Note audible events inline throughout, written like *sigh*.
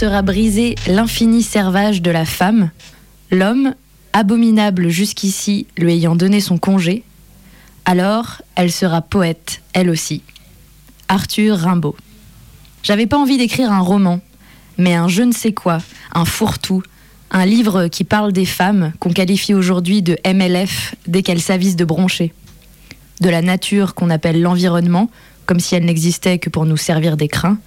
Sera brisé l'infini servage de la femme, l'homme, abominable jusqu'ici, lui ayant donné son congé, alors elle sera poète, elle aussi. Arthur Rimbaud. J'avais pas envie d'écrire un roman, mais un je ne sais quoi, un fourre-tout, un livre qui parle des femmes qu'on qualifie aujourd'hui de MLF dès qu'elles s'avisent de broncher. De la nature qu'on appelle l'environnement, comme si elle n'existait que pour nous servir des crins.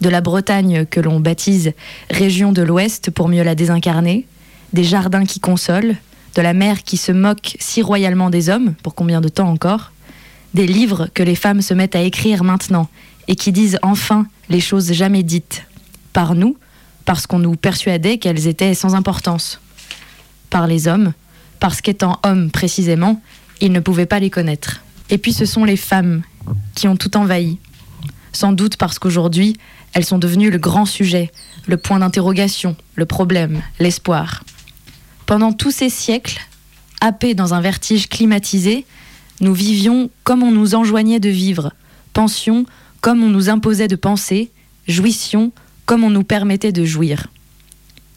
De la Bretagne que l'on baptise région de l'Ouest pour mieux la désincarner. Des jardins qui consolent. De la mer qui se moque si royalement des hommes, pour combien de temps encore. Des livres que les femmes se mettent à écrire maintenant et qui disent enfin les choses jamais dites. Par nous, parce qu'on nous persuadait qu'elles étaient sans importance. Par les hommes, parce qu'étant hommes précisément, ils ne pouvaient pas les connaître. Et puis ce sont les femmes qui ont tout envahi. Sans doute parce qu'aujourd'hui, elles sont devenues le grand sujet, le point d'interrogation, le problème, l'espoir. Pendant tous ces siècles, happés dans un vertige climatisé, nous vivions comme on nous enjoignait de vivre, pensions comme on nous imposait de penser, jouissions comme on nous permettait de jouir.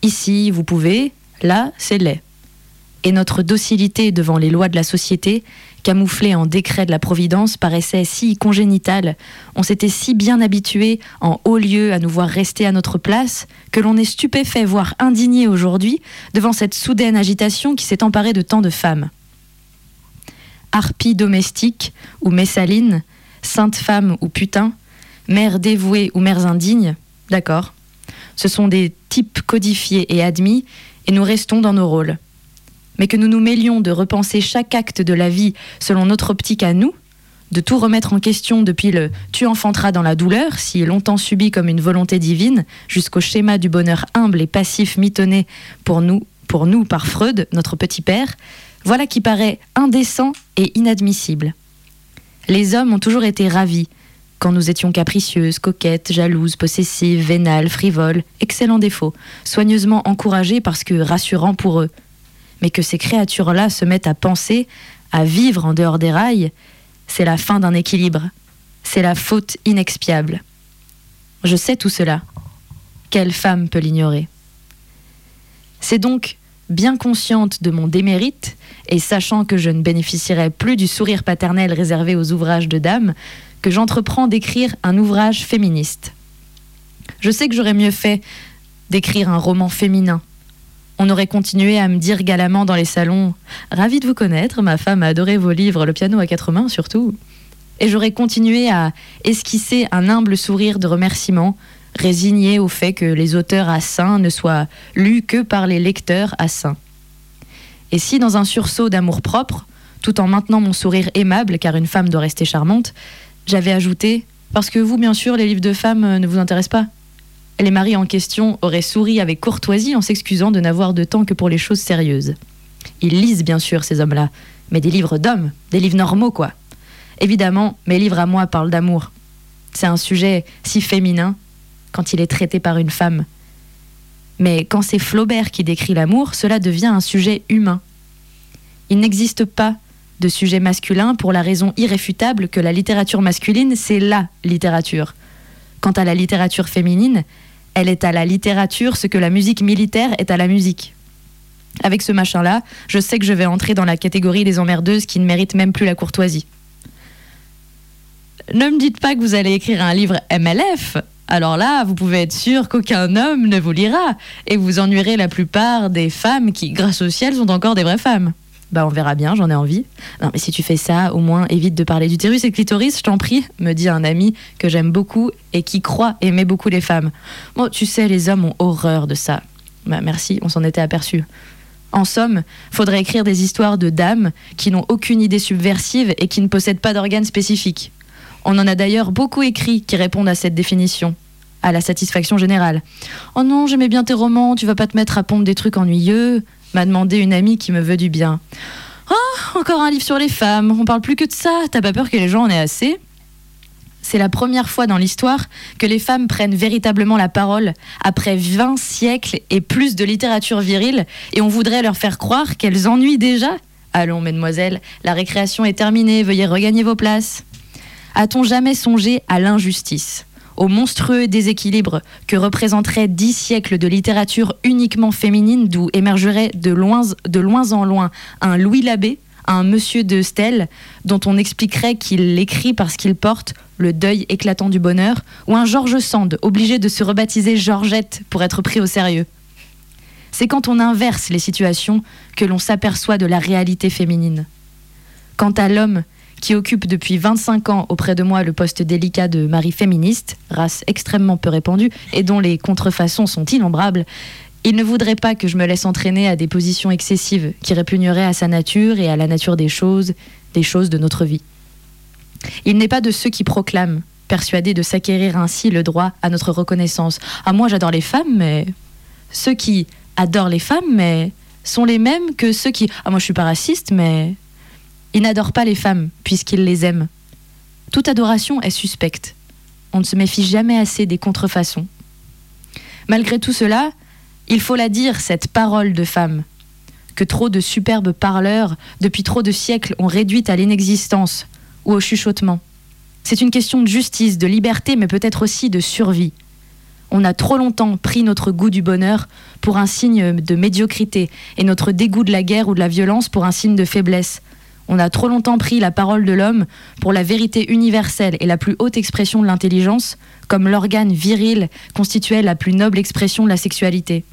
Ici, vous pouvez, là, c'est laid. Et notre docilité devant les lois de la société, camouflée en décret de la Providence, paraissait si congénitale, on s'était si bien habitué en haut lieu à nous voir rester à notre place, que l'on est stupéfait, voire indigné aujourd'hui, devant cette soudaine agitation qui s'est emparée de tant de femmes. Harpie domestique ou messaline, sainte femme ou putain, mère dévouée ou mères indignes, D'accord. Ce sont des types codifiés et admis, et nous restons dans nos rôles. Mais que nous nous mêlions de repenser chaque acte de la vie selon notre optique à nous, de tout remettre en question depuis le tu enfanteras dans la douleur, si longtemps subi comme une volonté divine, jusqu'au schéma du bonheur humble et passif mitonné pour nous, pour nous par Freud, notre petit père, voilà qui paraît indécent et inadmissible. Les hommes ont toujours été ravis, quand nous étions capricieuses, coquettes, jalouses, possessives, vénales, frivoles, excellents défauts, soigneusement encouragés parce que rassurants pour eux. Mais que ces créatures-là se mettent à penser, à vivre en dehors des rails, c'est la fin d'un équilibre. C'est la faute inexpiable. Je sais tout cela. Quelle femme peut l'ignorer? C'est donc, bien consciente de mon démérite, et sachant que je ne bénéficierais plus du sourire paternel réservé aux ouvrages de dames, que j'entreprends d'écrire un ouvrage féministe. Je sais que j'aurais mieux fait d'écrire un roman féminin. On aurait continué à me dire galamment dans les salons Ravi de vous connaître, ma femme a adoré vos livres, le piano à quatre mains surtout. Et j'aurais continué à esquisser un humble sourire de remerciement, résigné au fait que les auteurs à saint ne soient lus que par les lecteurs à saint. Et si, dans un sursaut d'amour-propre, tout en maintenant mon sourire aimable, car une femme doit rester charmante, j'avais ajouté Parce que vous, bien sûr, les livres de femmes ne vous intéressent pas. Les maris en question auraient souri avec courtoisie en s'excusant de n'avoir de temps que pour les choses sérieuses. Ils lisent, bien sûr, ces hommes-là, mais des livres d'hommes, des livres normaux, quoi. Évidemment, mes livres à moi parlent d'amour. C'est un sujet si féminin quand il est traité par une femme. Mais quand c'est Flaubert qui décrit l'amour, cela devient un sujet humain. Il n'existe pas de sujet masculin pour la raison irréfutable que la littérature masculine, c'est la littérature. Quant à la littérature féminine, elle est à la littérature ce que la musique militaire est à la musique. Avec ce machin-là, je sais que je vais entrer dans la catégorie des emmerdeuses qui ne méritent même plus la courtoisie. Ne me dites pas que vous allez écrire un livre MLF. Alors là, vous pouvez être sûr qu'aucun homme ne vous lira et vous ennuierez la plupart des femmes qui, grâce au ciel, sont encore des vraies femmes. Bah on verra bien, j'en ai envie. Non mais si tu fais ça, au moins évite de parler d'utérus et clitoris, je t'en prie, me dit un ami que j'aime beaucoup et qui croit aimer beaucoup les femmes. Bon, tu sais, les hommes ont horreur de ça. Bah merci, on s'en était aperçu. En somme, faudrait écrire des histoires de dames qui n'ont aucune idée subversive et qui ne possèdent pas d'organes spécifiques. On en a d'ailleurs beaucoup écrit qui répondent à cette définition, à la satisfaction générale. Oh non, j'aimais bien tes romans, tu vas pas te mettre à pondre des trucs ennuyeux m'a demandé une amie qui me veut du bien. Oh, encore un livre sur les femmes, on parle plus que de ça, t'as pas peur que les gens en aient assez? C'est la première fois dans l'histoire que les femmes prennent véritablement la parole après 20 siècles et plus de littérature virile et on voudrait leur faire croire qu'elles ennuient déjà. Allons, mesdemoiselles, la récréation est terminée, veuillez regagner vos places. A-t-on jamais songé à l'injustice? Au monstrueux déséquilibre que représenteraient dix siècles de littérature uniquement féminine d'où émergerait de loin, de en loin un Louis Labbé, un monsieur de Stèle, dont on expliquerait qu'il l'écrit parce qu'il porte le deuil éclatant du bonheur, ou un George Sand, obligé de se rebaptiser Georgette pour être pris au sérieux. C'est quand on inverse les situations que l'on s'aperçoit de la réalité féminine. Quant à l'homme qui occupe depuis 25 ans auprès de moi le poste délicat de mari féministe, race extrêmement peu répandue et dont les contrefaçons sont innombrables, il ne voudrait pas que je me laisse entraîner à des positions excessives qui répugneraient à sa nature et à la nature des choses, des choses de notre vie. Il n'est pas de ceux qui proclament, persuadés de s'acquérir ainsi le droit à notre reconnaissance. Ah, moi j'adore les femmes, mais. Ceux qui adorent les femmes, mais sont les mêmes que ceux qui. Ah, moi je suis pas raciste, mais. Ils n'adorent pas les femmes, puisqu'ils les aiment. Toute adoration est suspecte. On ne se méfie jamais assez des contrefaçons. Malgré tout cela, il faut la dire, cette parole de femme, que trop de superbes parleurs, depuis trop de siècles, ont réduite à l'inexistence ou au chuchotement. C'est une question de justice, de liberté, mais peut-être aussi de survie. On a trop longtemps pris notre goût du bonheur pour un signe de médiocrité et notre dégoût de la guerre ou de la violence pour un signe de faiblesse, on a trop longtemps pris la parole de l'homme pour la vérité universelle et la plus haute expression de l'intelligence, comme l'organe viril constituait la plus noble expression de la sexualité.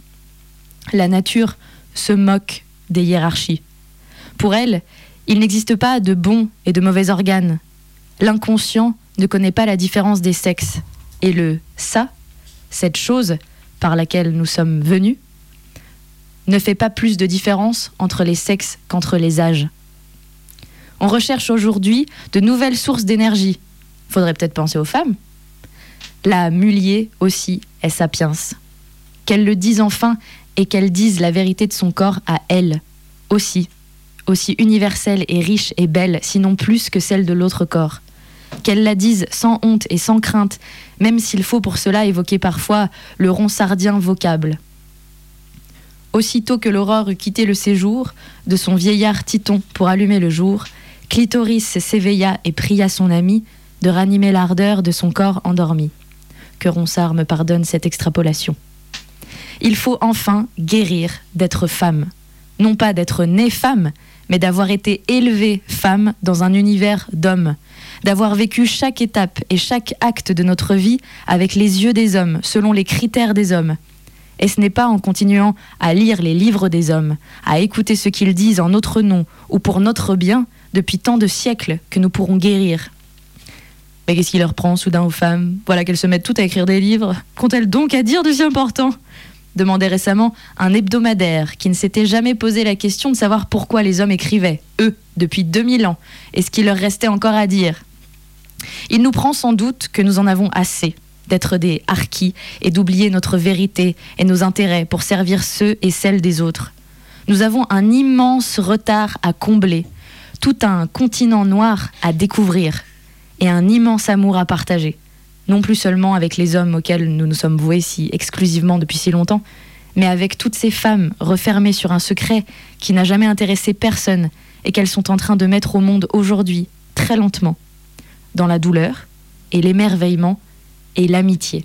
La nature se moque des hiérarchies. Pour elle, il n'existe pas de bons et de mauvais organes. L'inconscient ne connaît pas la différence des sexes. Et le ça, cette chose par laquelle nous sommes venus, ne fait pas plus de différence entre les sexes qu'entre les âges. On recherche aujourd'hui de nouvelles sources d'énergie. Faudrait peut-être penser aux femmes. La mulier aussi est sapiens. Qu'elle le dise enfin et qu'elle dise la vérité de son corps à elle aussi, aussi universelle et riche et belle, sinon plus que celle de l'autre corps. Qu'elle la dise sans honte et sans crainte, même s'il faut pour cela évoquer parfois le ronsardien vocable. Aussitôt que l'aurore eut quitté le séjour de son vieillard Titon pour allumer le jour, Clitoris s'éveilla et pria son ami de ranimer l'ardeur de son corps endormi. Que Ronsard me pardonne cette extrapolation. Il faut enfin guérir d'être femme. Non pas d'être née femme, mais d'avoir été élevée femme dans un univers d'hommes. D'avoir vécu chaque étape et chaque acte de notre vie avec les yeux des hommes, selon les critères des hommes. Et ce n'est pas en continuant à lire les livres des hommes, à écouter ce qu'ils disent en notre nom ou pour notre bien, depuis tant de siècles que nous pourrons guérir. Mais qu'est-ce qui leur prend soudain aux femmes? Voilà qu'elles se mettent toutes à écrire des livres. Qu'ont-elles donc à dire de si important? Demandait récemment un hebdomadaire qui ne s'était jamais posé la question de savoir pourquoi les hommes écrivaient, eux, depuis 2000 ans, et ce qu'il leur restait encore à dire. Il nous prend sans doute que nous en avons assez d'être des harkis et d'oublier notre vérité et nos intérêts pour servir ceux et celles des autres. Nous avons un immense retard à combler tout un continent noir à découvrir et un immense amour à partager, non plus seulement avec les hommes auxquels nous nous sommes voués si exclusivement depuis si longtemps, mais avec toutes ces femmes refermées sur un secret qui n'a jamais intéressé personne et qu'elles sont en train de mettre au monde aujourd'hui, très lentement, dans la douleur et l'émerveillement et l'amitié.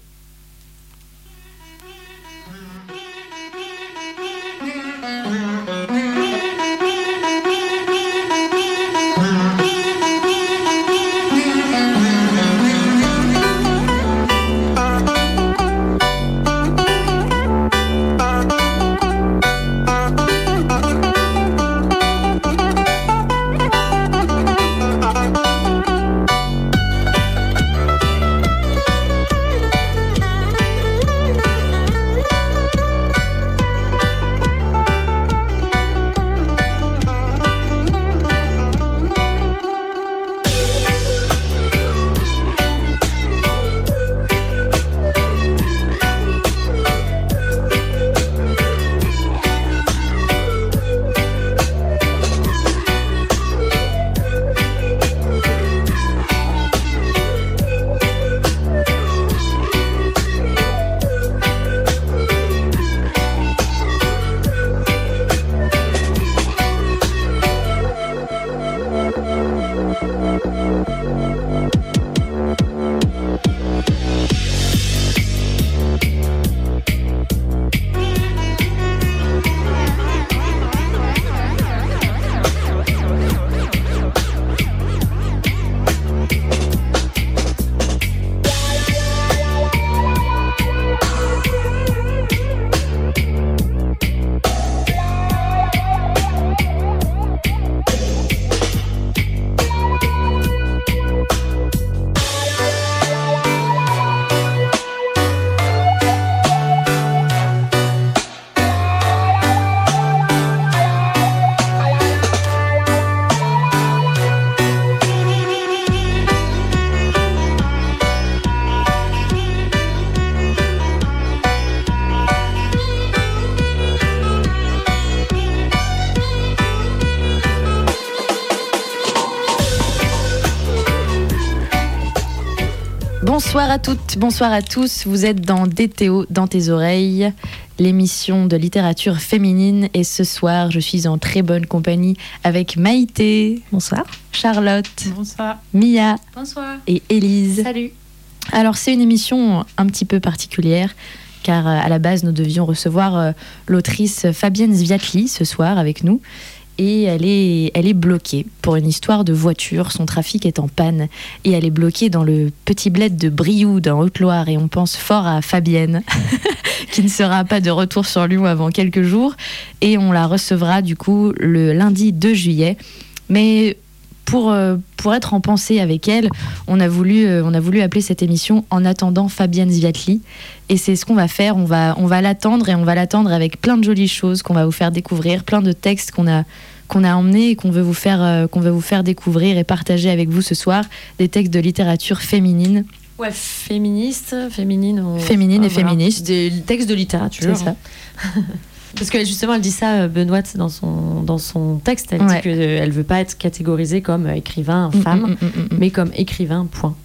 Bonsoir à toutes, bonsoir à tous. Vous êtes dans DTO, dans tes oreilles, l'émission de littérature féminine. Et ce soir, je suis en très bonne compagnie avec Maïté. Bonsoir. Charlotte. Bonsoir. Mia. Bonsoir. Et Élise. Salut. Alors, c'est une émission un petit peu particulière. Car euh, à la base, nous devions recevoir euh, l'autrice Fabienne Zviatli ce soir avec nous et elle est, elle est bloquée pour une histoire de voiture. Son trafic est en panne et elle est bloquée dans le petit bled de Brioude en Haute-Loire. Et on pense fort à Fabienne, *laughs* qui ne sera pas de retour sur Lyon avant quelques jours. Et on la recevra du coup le lundi 2 juillet. Mais pour, euh, pour être en pensée avec elle, on a voulu, euh, on a voulu appeler cette émission En attendant Fabienne Zviatli. Et c'est ce qu'on va faire. On va, on va l'attendre et on va l'attendre avec plein de jolies choses qu'on va vous faire découvrir, plein de textes qu'on a qu'on a emmenés et qu'on veut vous faire euh, qu'on veut vous faire découvrir et partager avec vous ce soir, des textes de littérature féminine. Ouais, féministe, féminine. Féminine et féministe. Des textes de littérature. C'est ça. *laughs* Parce que justement, elle dit ça, Benoît, dans son, dans son texte. Elle Ouais. dit qu'elle ne veut pas être catégorisée comme écrivain, femme, Mm, mm, mm, mm, mais comme écrivain, point.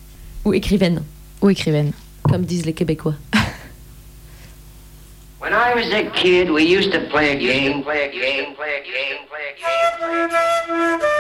Ou écrivaine, Ou écrivaine. comme disent les Québécois. *laughs* When I was a kid, we used to play a game, play a game, play a game, play a game, play a game.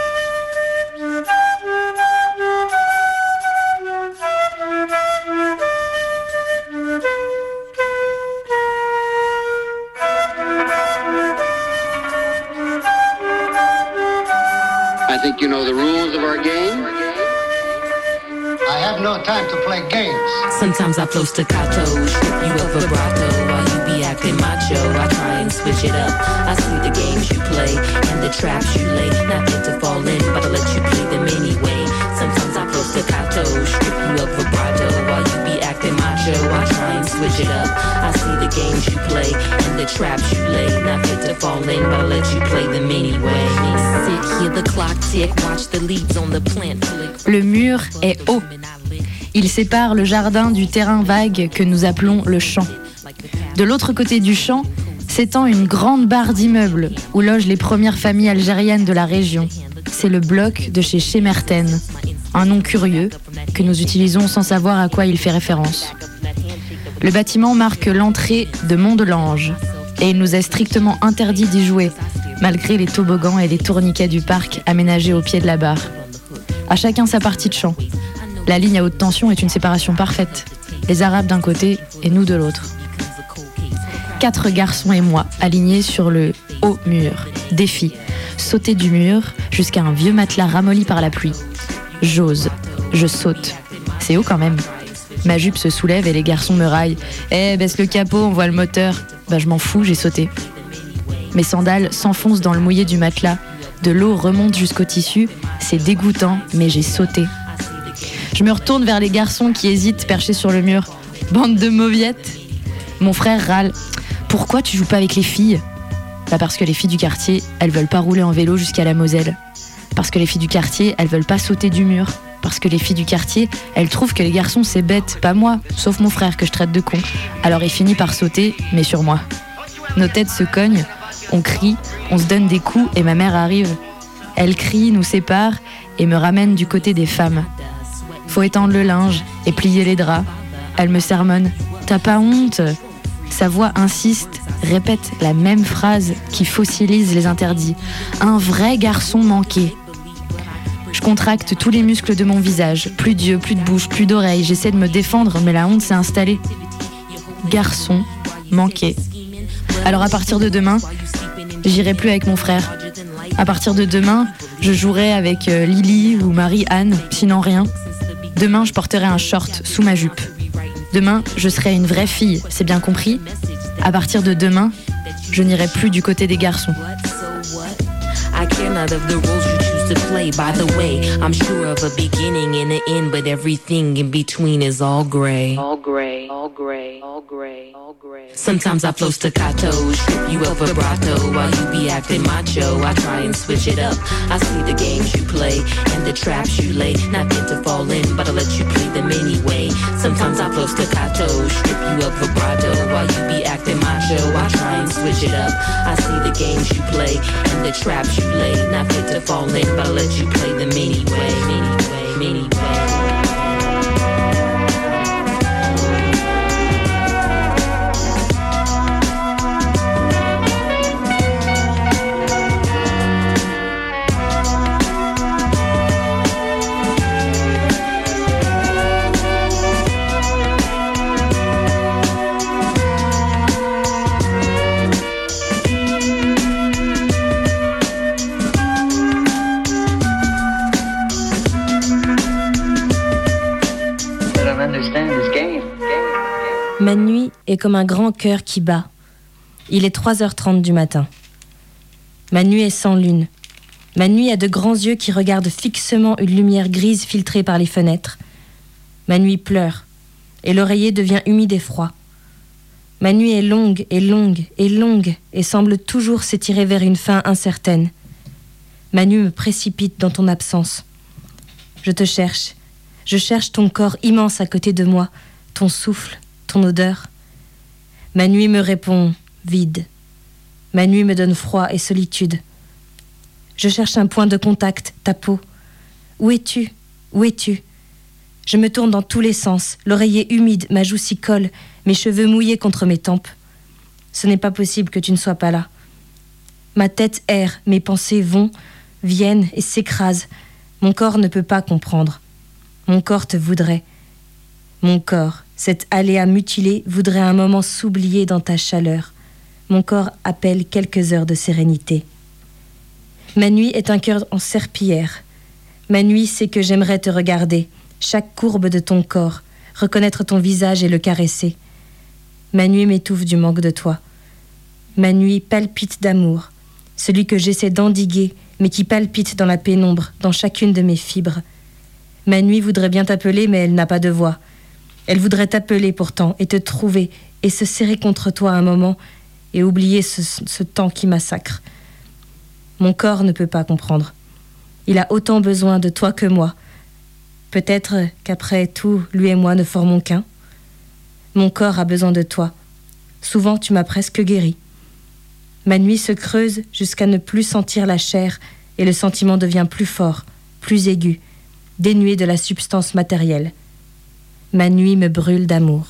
Time to play games. Sometimes I flow staccato, strip you of vibrato while you be acting macho. I try and switch it up. I see the games you play and the traps you lay. Not meant to fall in, but I let you play them anyway. Sometimes I flow staccato, strip you of vibrato while you be acting macho. I try and switch it up. I see the games you play and the traps you lay. Not meant to fall in, but I let you play them anyway. Sit here, the clock tick, watch the leaves on the plant flick. Le mur est haut. Il sépare le jardin du terrain vague que nous appelons le champ. De l'autre côté du champ s'étend une grande barre d'immeubles où logent les premières familles algériennes de la région. C'est le bloc de chez Chemerten, un nom curieux que nous utilisons sans savoir à quoi il fait référence. Le bâtiment marque l'entrée de Mont-de-Lange et il nous est strictement interdit d'y jouer, malgré les toboggans et les tourniquets du parc aménagés au pied de la barre. À chacun sa partie de champ. La ligne à haute tension est une séparation parfaite. Les Arabes d'un côté et nous de l'autre. Quatre garçons et moi alignés sur le haut mur. Défi. Sauter du mur jusqu'à un vieux matelas ramolli par la pluie. J'ose. Je saute. C'est haut quand même. Ma jupe se soulève et les garçons me raillent. Eh, baisse le capot, on voit le moteur. Bah, je m'en fous, j'ai sauté. Mes sandales s'enfoncent dans le mouillé du matelas. De l'eau remonte jusqu'au tissu. C'est dégoûtant, mais j'ai sauté. Je me retourne vers les garçons qui hésitent perchés sur le mur. Bande de mauviettes. Mon frère râle. Pourquoi tu joues pas avec les filles? Bah parce que les filles du quartier, elles veulent pas rouler en vélo jusqu'à la Moselle. Parce que les filles du quartier, elles veulent pas sauter du mur. Parce que les filles du quartier, elles trouvent que les garçons c'est bête, pas moi, sauf mon frère que je traite de con. Alors il finit par sauter, mais sur moi. Nos têtes se cognent, on crie, on se donne des coups et ma mère arrive. Elle crie, nous sépare et me ramène du côté des femmes. Faut étendre le linge et plier les draps. Elle me sermonne. T'as pas honte? Sa voix insiste, répète la même phrase qui fossilise les interdits. Un vrai garçon manqué. Je contracte tous les muscles de mon visage. Plus d'yeux, plus de bouche, plus d'oreilles. J'essaie de me défendre, mais la honte s'est installée. Garçon manqué. Alors à partir de demain, j'irai plus avec mon frère. À partir de demain, je jouerai avec euh, Lily ou Marie-Anne, sinon rien. Demain, je porterai un short sous ma jupe. Demain, je serai une vraie fille, c'est bien compris À partir de demain, je n'irai plus du côté des garçons. So what? I care not of the roles you choose to play. By the way, I'm sure of a beginning and an end, but everything in between is all gray. All gray, all gray, all gray, all gray. Sometimes I flow staccato, strip you of vibrato while you be acting macho. I try and switch it up. I see the games you play and the traps you lay. Not meant to fall in, but I'll let you play them anyway. Sometimes I flow staccato, strip you of vibrato while you be acting macho. I try and switch it up. I see the games you play and the traps you lay. Not meant to fall in, but I let you play them anyway. Anyway, anyway. Ma nuit est comme un grand cœur qui bat. Il est 3h30 du matin. Ma nuit est sans lune. Ma nuit a de grands yeux qui regardent fixement une lumière grise filtrée par les fenêtres. Ma nuit pleure, et l'oreiller devient humide et froid. Ma nuit est longue et longue et longue et semble toujours s'étirer vers une fin incertaine. Ma nuit me précipite dans ton absence. Je te cherche. Je cherche ton corps immense à côté de moi, ton souffle, odeur. Ma nuit me répond vide. Ma nuit me donne froid et solitude. Je cherche un point de contact, ta peau. Où es-tu? Où es-tu? Je me tourne dans tous les sens, l'oreiller humide, ma joue s'y colle, mes cheveux mouillés contre mes tempes. Ce n'est pas possible que tu ne sois pas là. Ma tête erre, mes pensées vont, viennent et s'écrasent. Mon corps ne peut pas comprendre. Mon corps te voudrait. Mon corps, cet aléa mutilé, voudrait un moment s'oublier dans ta chaleur. Mon corps appelle quelques heures de sérénité. Ma nuit est un cœur en serpillière. Ma nuit, c'est que j'aimerais te regarder, chaque courbe de ton corps, reconnaître ton visage et le caresser. Ma nuit m'étouffe du manque de toi. Ma nuit palpite d'amour, celui que j'essaie d'endiguer, mais qui palpite dans la pénombre, dans chacune de mes fibres. Ma nuit voudrait bien t'appeler, mais elle n'a pas de voix. Elle voudrait t'appeler pourtant et te trouver et se serrer contre toi un moment et oublier ce, temps qui massacre. Mon corps ne peut pas comprendre. Il a autant besoin de toi que moi. Peut-être qu'après tout, lui et moi ne formons qu'un. Mon corps a besoin de toi. Souvent, tu m'as presque guéri. Ma nuit se creuse jusqu'à ne plus sentir la chair et le sentiment devient plus fort, plus aigu, dénué de la substance matérielle. Ma nuit me brûle d'amour.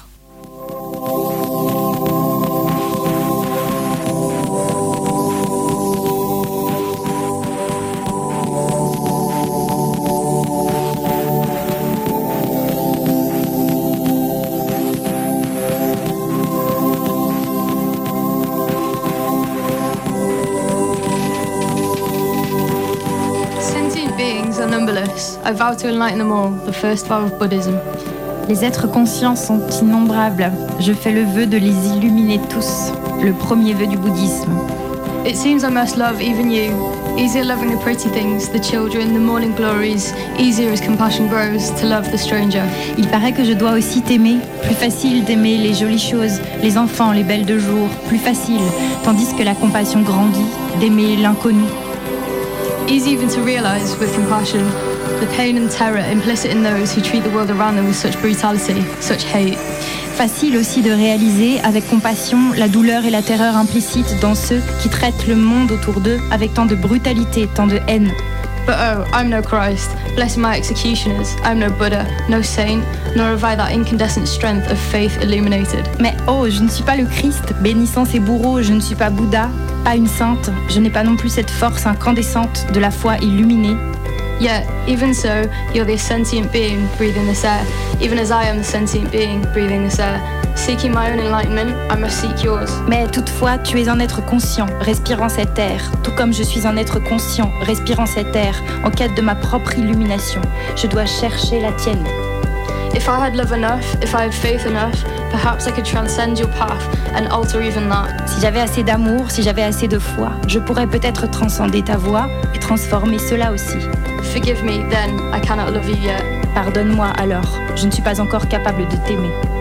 Sentient beings are numberless. I vow to enlighten them all, the first vow of Buddhism. Les êtres conscients sont innombrables. Je fais le vœu de les illuminer tous. Le premier vœu du bouddhisme. It seems I must love even you. Easier loving the pretty things, the children, the morning glories. Easier as compassion grows to love the stranger. Il paraît que je dois aussi t'aimer. Plus facile d'aimer les jolies choses, les enfants, les belles de jour. Plus facile. Tandis que la compassion grandit, d'aimer l'inconnu. Easy even to realize with compassion the pain and terror implicit in those who treat the world around them with such brutality, such hate. Facile aussi de réaliser avec compassion la douleur et la terreur implicites dans ceux qui traitent le monde autour d'eux avec tant de brutalité, tant de haine. But oh, I'm no Christ. Bless my executioners. I'm no Buddha, no saint, nor have I that incandescent strength of faith illuminated. Mais oh, je ne suis pas le Christ, bénissant ses bourreaux, je ne suis pas Bouddha, pas une sainte, je n'ai pas non plus cette force incandescente de la foi illuminée. Yet, even so, you're the sentient being breathing this air, even as I am the sentient being breathing this air. Seeking my own enlightenment, I must seek yours. Mais toutefois, tu es un être conscient, respirant cet air, tout comme je suis un être conscient, respirant cet air, en quête de ma propre illumination. Je dois chercher la tienne. If I had love enough, if I had faith enough, perhaps I could transcend your path and alter even that. Si j'avais assez d'amour, si j'avais assez de foi, je pourrais peut-être transcender ta voix et transformer cela aussi. Forgive me, then, I cannot love you yet. Pardonne-moi alors, je ne suis pas encore capable de t'aimer.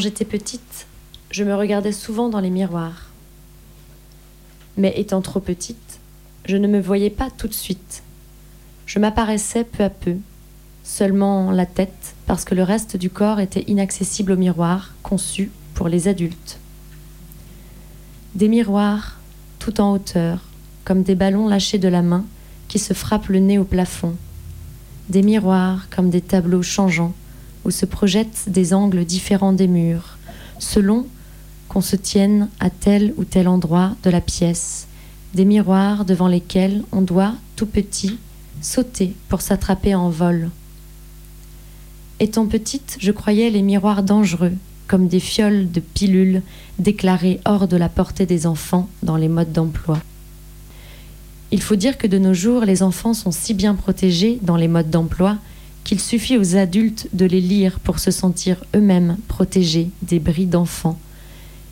J'étais petite, je me regardais souvent dans les miroirs. Mais étant trop petite, je ne me voyais pas tout de suite. Je m'apparaissais peu à peu, seulement la tête, parce que le reste du corps était inaccessible au miroir, conçu pour les adultes. Des miroirs, tout en hauteur, comme des ballons lâchés de la main qui se frappent le nez au plafond. Des miroirs comme des tableaux changeants où se projettent des angles différents des murs, selon qu'on se tienne à tel ou tel endroit de la pièce, des miroirs devant lesquels on doit, tout petit, sauter pour s'attraper en vol. Étant petite, je croyais les miroirs dangereux, comme des fioles de pilules déclarées hors de la portée des enfants dans les modes d'emploi. Il faut dire que de nos jours, les enfants sont si bien protégés dans les modes d'emploi qu'il suffit aux adultes de les lire pour se sentir eux-mêmes protégés des bris d'enfants.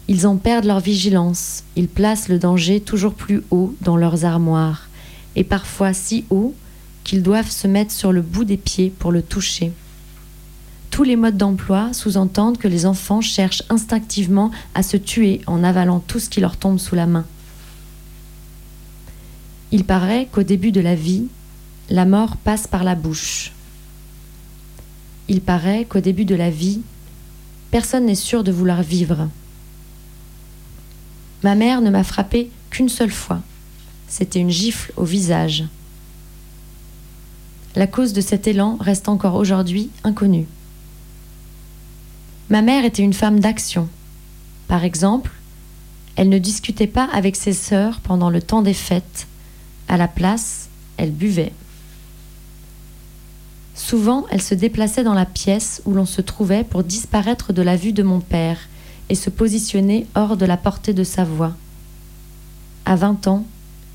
Ils en perdent leur vigilance, ils placent le danger toujours plus haut dans leurs armoires, et parfois si haut qu'ils doivent se mettre sur le bout des pieds pour le toucher. Tous les modes d'emploi sous-entendent que les enfants cherchent instinctivement à se tuer en avalant tout ce qui leur tombe sous la main. Il paraît qu'au début de la vie, la mort passe par la bouche. Il paraît qu'au début de la vie, personne n'est sûr de vouloir vivre. Ma mère ne m'a frappé qu'une seule fois. C'était une gifle au visage. La cause de cet élan reste encore aujourd'hui inconnue. Ma mère était une femme d'action. Par exemple, elle ne discutait pas avec ses sœurs pendant le temps des fêtes. À la place, elle buvait. Souvent, elle se déplaçait dans la pièce où l'on se trouvait pour disparaître de la vue de mon père et se positionner hors de la portée de sa voix. À 20 ans,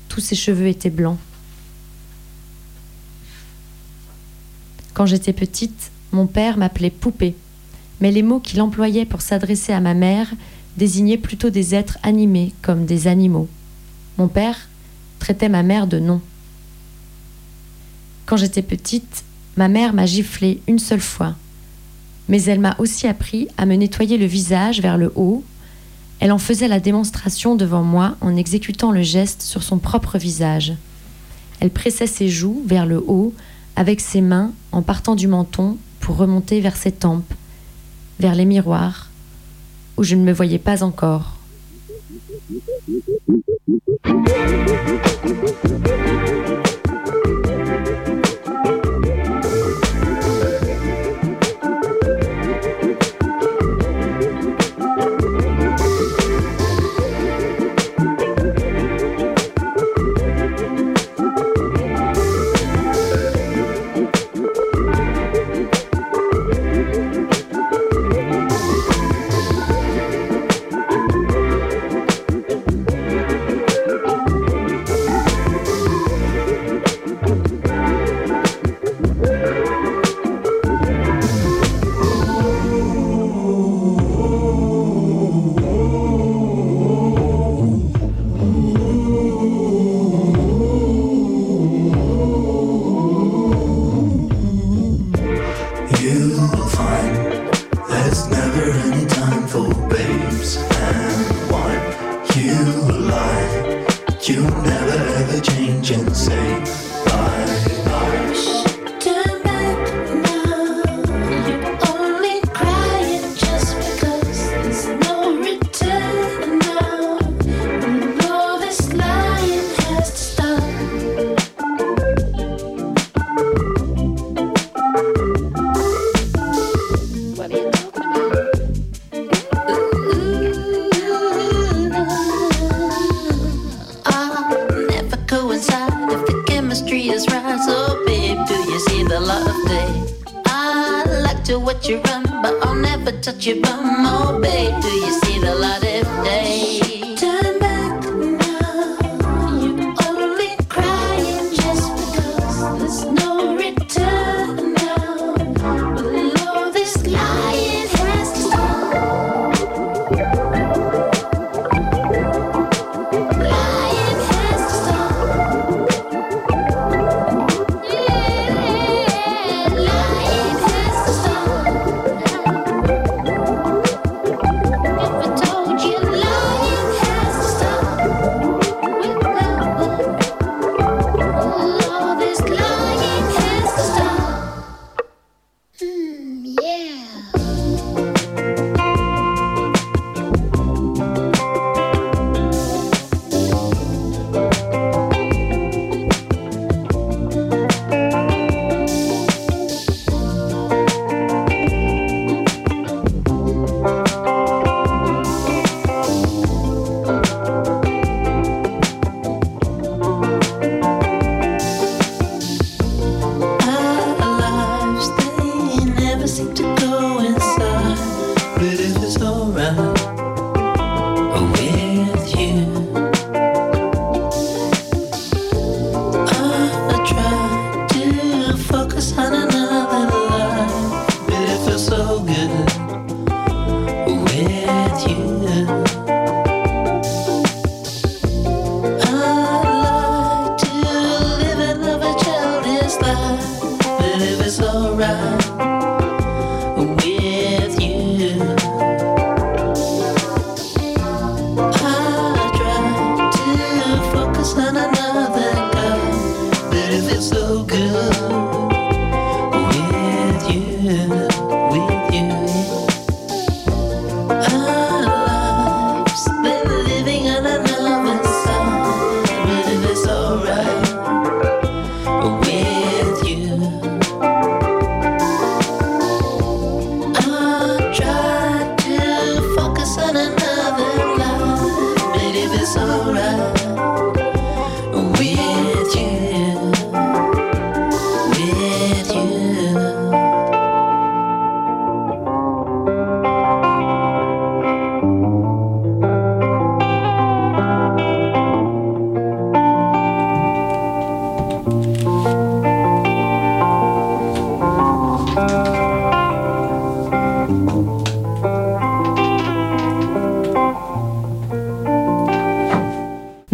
tous ses cheveux étaient blancs. Quand j'étais petite, mon père m'appelait poupée, mais les mots qu'il employait pour s'adresser à ma mère désignaient plutôt des êtres animés comme des animaux. Mon père traitait ma mère de nom. Quand j'étais petite, ma mère m'a giflé une seule fois, mais elle m'a aussi appris à me nettoyer le visage vers le haut. Elle en faisait la démonstration devant moi en exécutant le geste sur son propre visage. Elle pressait ses joues vers le haut avec ses mains en partant du menton pour remonter vers ses tempes, vers les miroirs, où je ne me voyais pas encore.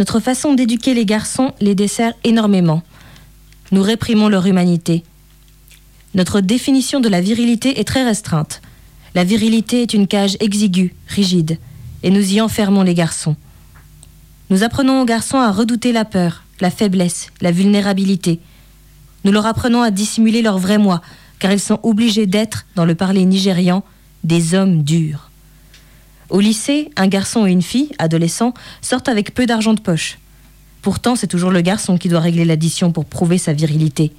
Notre façon d'éduquer les garçons les dessert énormément. Nous réprimons leur humanité. Notre définition de la virilité est très restreinte. La virilité est une cage exiguë, rigide, et nous y enfermons les garçons. Nous apprenons aux garçons à redouter la peur, la faiblesse, la vulnérabilité. Nous leur apprenons à dissimuler leur vrai moi, car ils sont obligés d'être, dans le parler nigérian, des hommes durs. Au lycée, un garçon et une fille, adolescents, sortent avec peu d'argent de poche. Pourtant, c'est toujours le garçon qui doit régler l'addition pour prouver sa virilité.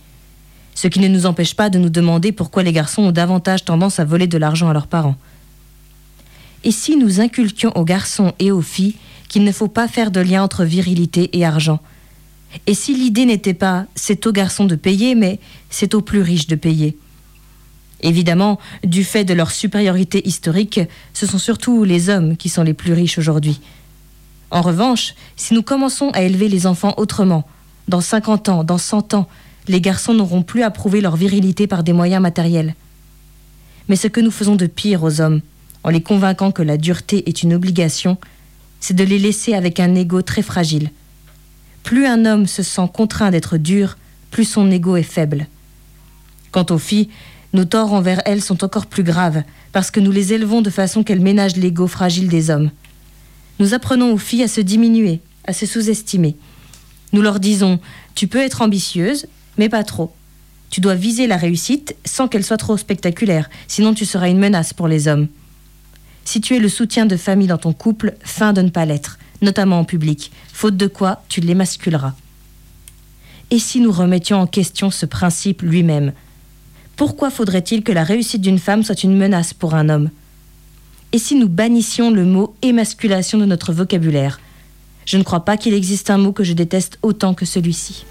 Ce qui ne nous empêche pas de nous demander pourquoi les garçons ont davantage tendance à voler de l'argent à leurs parents. Et si nous inculquions aux garçons et aux filles qu'il ne faut pas faire de lien entre virilité et argent? Et si l'idée n'était pas c'est aux garçons de payer, mais c'est aux plus riches de payer? Évidemment, du fait de leur supériorité historique, ce sont surtout les hommes qui sont les plus riches aujourd'hui. En revanche, si nous commençons à élever les enfants autrement, dans 50 ans, dans 100 ans, les garçons n'auront plus à prouver leur virilité par des moyens matériels. Mais ce que nous faisons de pire aux hommes, en les convainquant que la dureté est une obligation, c'est de les laisser avec un ego très fragile. Plus un homme se sent contraint d'être dur, plus son ego est faible. Quant aux filles, nos torts envers elles sont encore plus graves, parce que nous les élevons de façon qu'elles ménagent l'ego fragile des hommes. Nous apprenons aux filles à se diminuer, à se sous-estimer. Nous leur disons Tu peux être ambitieuse, mais pas trop. Tu dois viser la réussite sans qu'elle soit trop spectaculaire, sinon tu seras une menace pour les hommes. Si tu es le soutien de famille dans ton couple, fin de ne pas l'être, notamment en public, faute de quoi tu l'émasculeras. Et si nous remettions en question ce principe lui-même? Pourquoi faudrait-il que la réussite d'une femme soit une menace pour un homme? Et si nous bannissions le mot émasculation de notre vocabulaire? Je ne crois pas qu'il existe un mot que je déteste autant que celui-ci.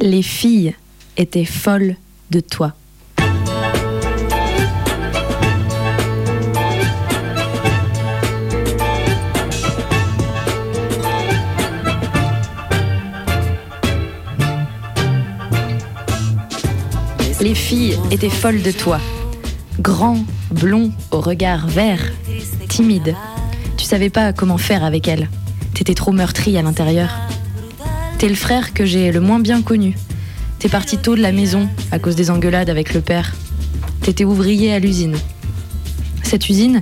Les filles étaient folles de toi. Les filles étaient folles de toi. Grand, blond, au regard vert, timide. Tu savais pas comment faire avec elle. T'étais trop meurtri à l'intérieur. T'es le frère que j'ai le moins bien connu. T'es parti tôt de la maison à cause des engueulades avec le père. T'étais ouvrier à l'usine. Cette usine,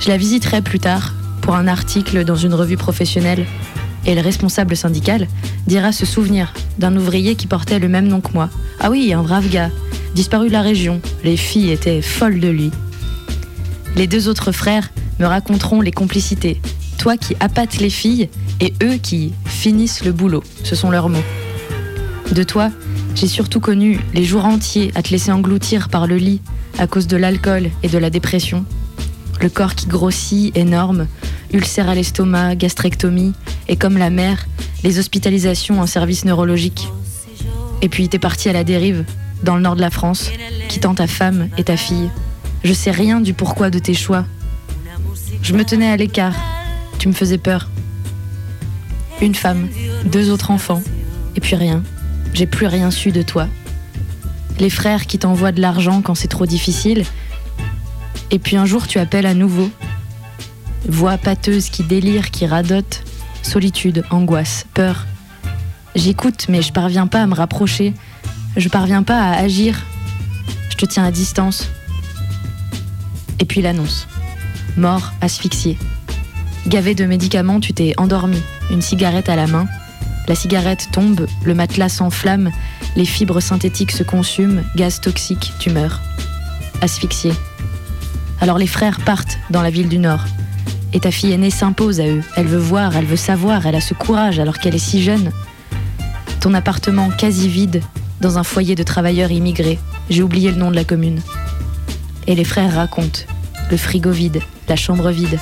je la visiterai plus tard pour un article dans une revue professionnelle. Et le responsable syndical dira se souvenir d'un ouvrier qui portait le même nom que moi. Ah oui, un brave gars, disparu de la région. Les filles étaient folles de lui. Les deux autres frères me raconteront les complicités. Toi qui appâtes les filles et eux qui finissent le boulot. Ce sont leurs mots. De toi, j'ai surtout connu les jours entiers à te laisser engloutir par le lit à cause de l'alcool et de la dépression. Le corps qui grossit, énorme, ulcère à l'estomac, gastrectomie, et comme la mère, les hospitalisations en service neurologique. Et puis t'es parti à la dérive, dans le nord de la France, quittant ta femme et ta fille. Je sais rien du pourquoi de tes choix. Je me tenais à l'écart, tu me faisais peur. Une femme, deux autres enfants, et puis rien. J'ai plus rien su de toi. Les frères qui t'envoient de l'argent quand c'est trop difficile. Et puis un jour tu appelles à nouveau. Voix pâteuse qui délire, qui radote. Solitude, angoisse, peur. J'écoute mais je parviens pas à me rapprocher. Je parviens pas à agir. Je te tiens à distance. Et puis l'annonce. Mort, asphyxié. Gavé de médicaments, tu t'es endormi, une cigarette à la main. La cigarette tombe, le matelas s'enflamme, les fibres synthétiques se consument, gaz toxique, tu meurs. Asphyxié. Alors les frères partent dans la ville du Nord. Et ta fille aînée s'impose à eux. Elle veut voir, elle veut savoir, elle a ce courage alors qu'elle est si jeune. Ton appartement quasi vide, dans un foyer de travailleurs immigrés. J'ai oublié le nom de la commune. Et les frères racontent. Le frigo vide, la chambre vide.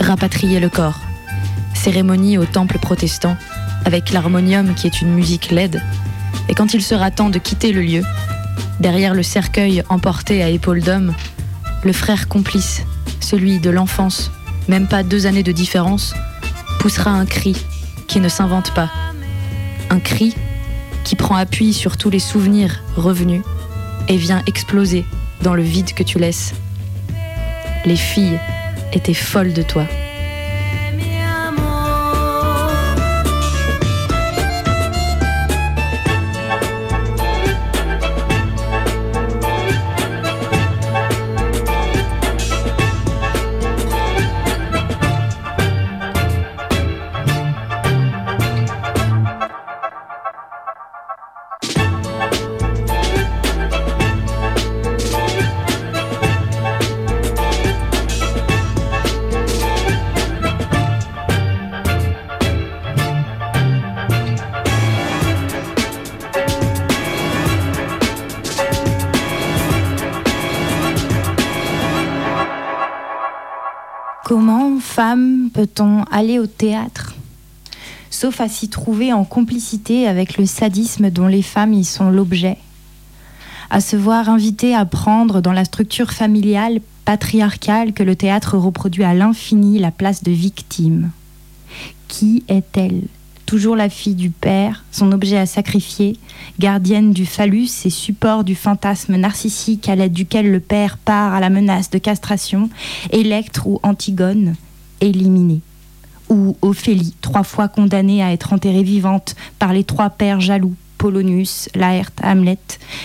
Rapatrier le corps. Cérémonie au temple protestant, avec l'harmonium qui est une musique laide. Et quand il sera temps de quitter le lieu, derrière le cercueil emporté à épaules d'homme, le frère complice, celui de l'enfance, même pas deux années de différence, poussera un cri qui ne s'invente pas. Un cri qui prend appui sur tous les souvenirs revenus et vient exploser dans le vide que tu laisses. Les filles étaient folles de toi. Aller au théâtre Sauf à s'y trouver en complicité avec le sadisme dont les femmes y sont l'objet. À se voir invitée à prendre dans la structure familiale, patriarcale que le théâtre reproduit à l'infini la place de victime. Qui est-elle? Toujours la fille du père, son objet à sacrifier, gardienne du phallus et support du fantasme narcissique à l'aide duquel le père part à la menace de castration, Électre ou Antigone, éliminée. Ou Ophélie, trois fois condamnée à être enterrée vivante par les trois pères jaloux, Polonius, Laerte, Hamlet,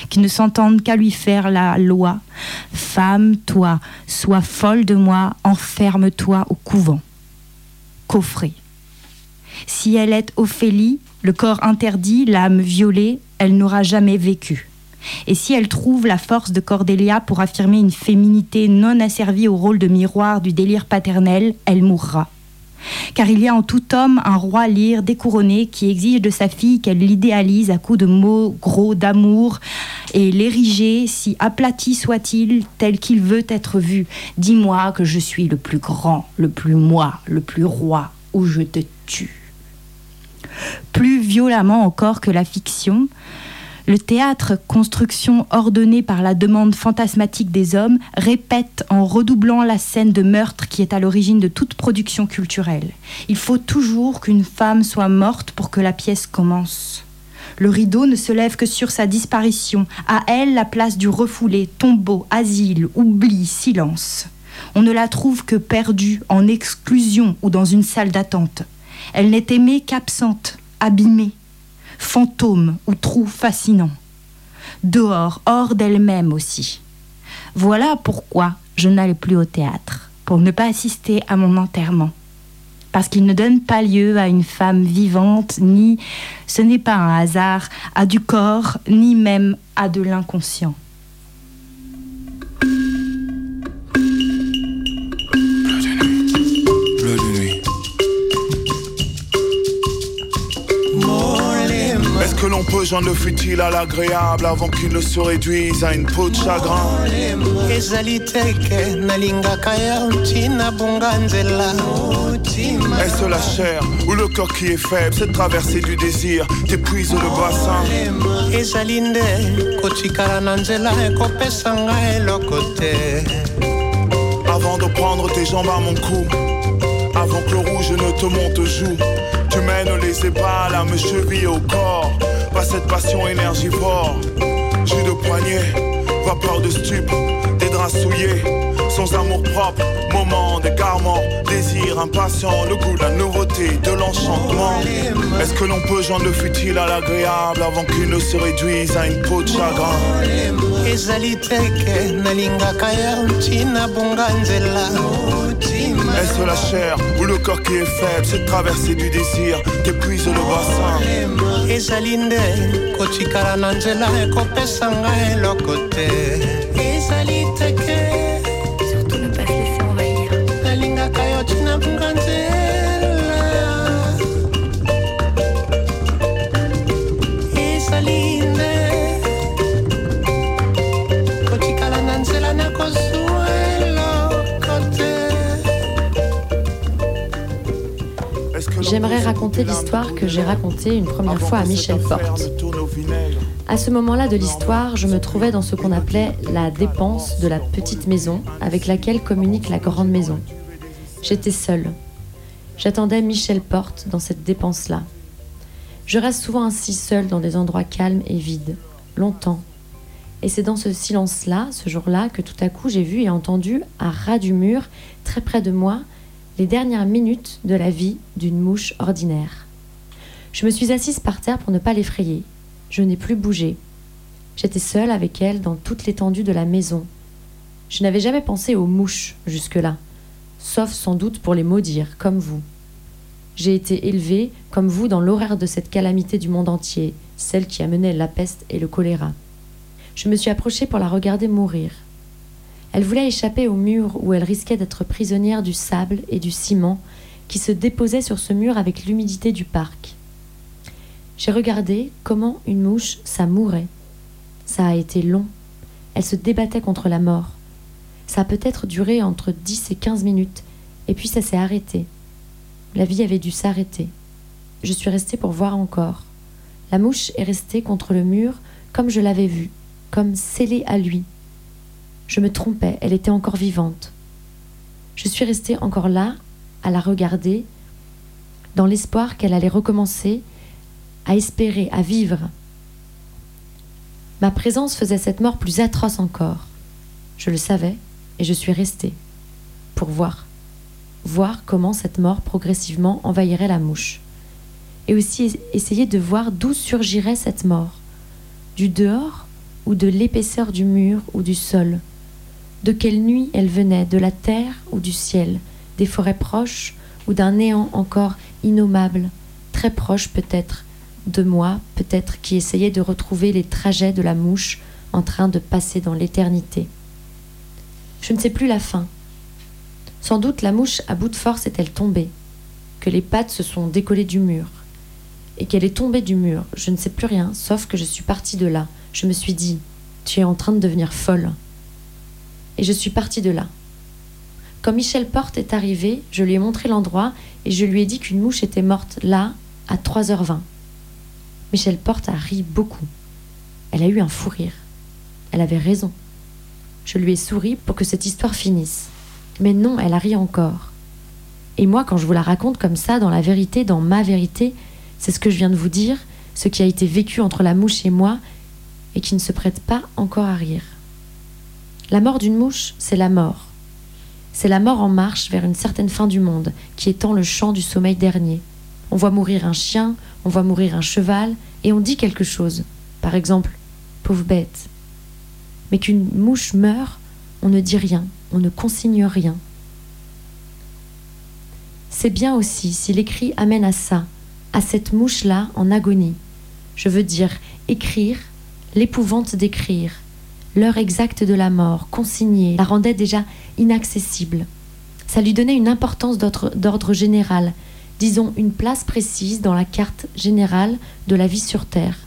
qui ne s'entendent qu'à lui faire la loi. Femme, toi, sois folle de moi, enferme-toi au couvent. Coffret. Si elle est Ophélie, le corps interdit, l'âme violée, elle n'aura jamais vécu. Et si elle trouve la force de Cordélia pour affirmer une féminité non asservie au rôle de miroir du délire paternel, elle mourra. Car il y a en tout homme un roi lyre découronné qui exige de sa fille qu'elle l'idéalise à coups de mots gros d'amour et l'ériger, si aplati soit-il, tel qu'il veut être vu. Dis-moi que je suis le plus grand, le plus moi, le plus roi, ou je te tue plus violemment encore que la fiction. Le théâtre, construction ordonnée par la demande fantasmatique des hommes, répète en redoublant la scène de meurtre qui est à l'origine de toute production culturelle. Il faut toujours qu'une femme soit morte pour que la pièce commence. Le rideau ne se lève que sur sa disparition. À elle la place du refoulé, tombeau, asile, oubli, silence. On ne la trouve que perdue, en exclusion ou dans une salle d'attente. Elle n'est aimée qu'absente, abîmée, fantôme ou trou fascinant. Dehors, hors d'elle-même aussi. Voilà pourquoi je n'allais plus au théâtre, pour ne pas assister à mon enterrement. Parce qu'il ne donne pas lieu à une femme vivante, ni, ce n'est pas un hasard, à du corps, ni même à de l'inconscient. L'on peut joindre le futile à l'agréable avant qu'il ne se réduise à une peau de chagrin. Est-ce la chair ou le corps qui est faible? Cette traversée du désir t'épuise le bassin. Avant de prendre tes jambes à mon cou Avant que le rouge ne te monte aux joues Tu mènes les épaules à me cheville au corps Pas cette passion énergivore. Jus de poignet, vapeur de stupe Des draps souillés, sans amour propre Moment d'égarement, désir impatient Le goût de la nouveauté, de l'enchantement. Est-ce que l'on peut joindre le futile à l'agréable Avant qu'il ne se réduise à une peau de chagrin? Est-ce la chair ou le corps qui est faible Cette traversée du désir t'épuise le bassin? J'aimerais raconter l'histoire que j'ai racontée une première fois à Michel Porte. À ce moment-là de l'histoire, je me trouvais dans ce qu'on appelait la dépense de la petite maison avec laquelle communique la grande maison. J'étais seule. J'attendais Michel Porte dans cette dépense-là. Je reste souvent ainsi seul dans des endroits calmes et vides, longtemps. Et c'est dans ce silence-là, ce jour-là, que tout à coup j'ai vu et entendu, à ras du mur, très près de moi, les dernières minutes de la vie d'une mouche ordinaire. Je me suis assise par terre pour ne pas l'effrayer. Je n'ai plus bougé. J'étais seule avec elle dans toute l'étendue de la maison. Je n'avais jamais pensé aux mouches jusque-là, sauf sans doute pour les maudire, comme vous. J'ai été élevée, comme vous, dans l'horaire de cette calamité du monde entier, celle qui amenait la peste et le choléra. Je me suis approchée pour la regarder mourir. Elle voulait échapper au mur où elle risquait d'être prisonnière du sable et du ciment qui se déposaient sur ce mur avec l'humidité du parc. J'ai regardé comment une mouche, ça mourait. Ça a été long. Elle se débattait contre la mort. Ça a peut-être duré entre 10 et 15 minutes, et puis ça s'est arrêté. La vie avait dû s'arrêter. Je suis restée pour voir encore. La mouche est restée contre le mur comme je l'avais vue, comme scellée à lui. Je me trompais, elle était encore vivante. Je suis restée encore là, à la regarder, dans l'espoir qu'elle allait recommencer, à espérer, à vivre. Ma présence faisait cette mort plus atroce encore. Je le savais, et je suis restée, pour voir, voir comment cette mort progressivement envahirait la mouche, et aussi essayer de voir d'où surgirait cette mort, du dehors ou de l'épaisseur du mur ou du sol, de quelle nuit elle venait, de la terre ou du ciel, des forêts proches ou d'un néant encore innommable, très proche peut-être, de moi peut-être qui essayait de retrouver les trajets de la mouche en train de passer dans l'éternité. Je ne sais plus la fin. Sans doute la mouche à bout de force est-elle tombée, que les pattes se sont décollées du mur, et qu'elle est tombée du mur. Je ne sais plus rien, sauf que je suis partie de là. Je me suis dit, tu es en train de devenir folle. Et je suis partie de là. Quand Michel Porte est arrivé, je lui ai montré l'endroit et je lui ai dit qu'une mouche était morte là, à 3h20. Michel Porte a ri beaucoup. Elle a eu un fou rire. Elle avait raison. Je lui ai souri pour que cette histoire finisse. Mais non, elle a ri encore. Et moi, quand je vous la raconte comme ça, dans la vérité, dans ma vérité, c'est ce que je viens de vous dire, ce qui a été vécu entre la mouche et moi, et qui ne se prête pas encore à rire. La mort d'une mouche, c'est la mort. C'est la mort en marche vers une certaine fin du monde, qui étend le champ du sommeil dernier. On voit mourir un chien, on voit mourir un cheval, et on dit quelque chose. Par exemple, pauvre bête. Mais qu'une mouche meurt, on ne dit rien, on ne consigne rien. C'est bien aussi si l'écrit amène à ça, à cette mouche-là en agonie. Je veux dire, écrire, l'épouvante d'écrire, l'heure exacte de la mort, consignée, la rendait déjà inaccessible. Ça lui donnait une importance d'ordre général, disons une place précise dans la carte générale de la vie sur Terre.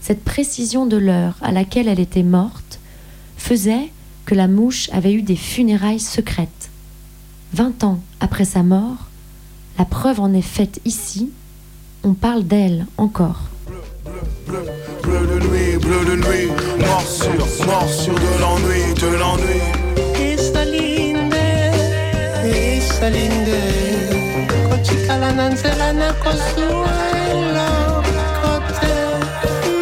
Cette précision de l'heure à laquelle elle était morte faisait que la mouche avait eu des funérailles secrètes. Vingt ans après sa mort, la preuve en est faite ici, on parle d'elle encore. Bleu de nuit, bleu de nuit, morsure, morsure de l'ennui, de l'ennui. Isa linde, isa linde kotikala na nzela nakozuela kote.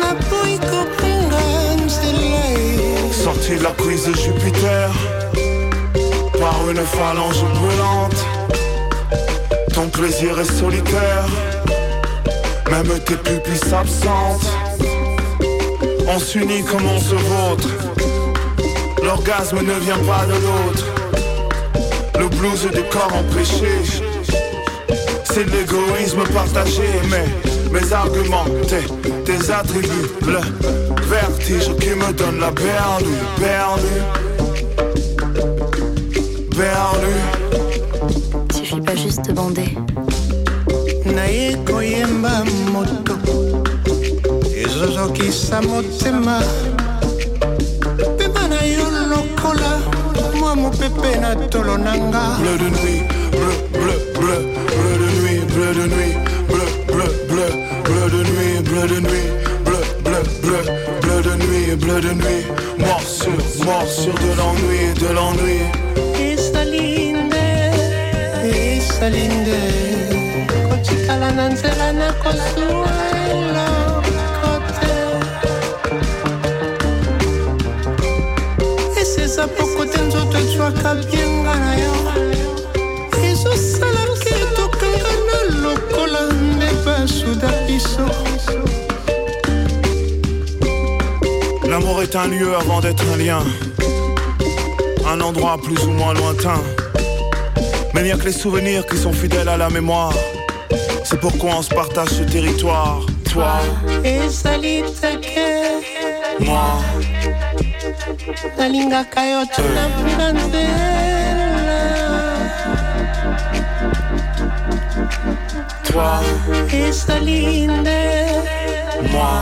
Naboyi kopinga nzela ye Sorti de la prise de Jupiter par une phalange brûlante. Ton plaisir est solitaire, même tes pupilles s'absentent. On s'unit comme on se vautre. L'orgasme ne vient pas de l'autre. Le blues des corps empêchés. C'est l'égoïsme partagé, mais mes arguments, tes, tes attributs, le vertige qui me donne la perdu, perdu, perdu. Suffit pas juste de bander. Naye koyemba moto ezozokisa motema. Pema na yo lokola mwa mopepe na tolo na nga. Bleu de nuit, bleu, bleu, bleu, bleu de nuit, bleu de nuit, bleu, bleu, bleu, bleu de nuit, bleu de nuit, bleu, bleu, bleu, bleu de nuit, bleu de nuit, morsure, morsure de l'ennui, de l'ennui. Isa linde, esalinde kotikala na nzela na kosuwa eloko te esi eza poko te nzoto etwaka bienga na yo ezosalaki tokangana lokola nde basuda biso L'amour est un lieu avant d'être un lien. Un endroit plus ou moins lointain. Mais il n'y a que les souvenirs qui sont fidèles à la mémoire. C'est pourquoi on se partage ce territoire. Toi, teke moi, nalingaka yo nzela toi, ezali nde. Moi.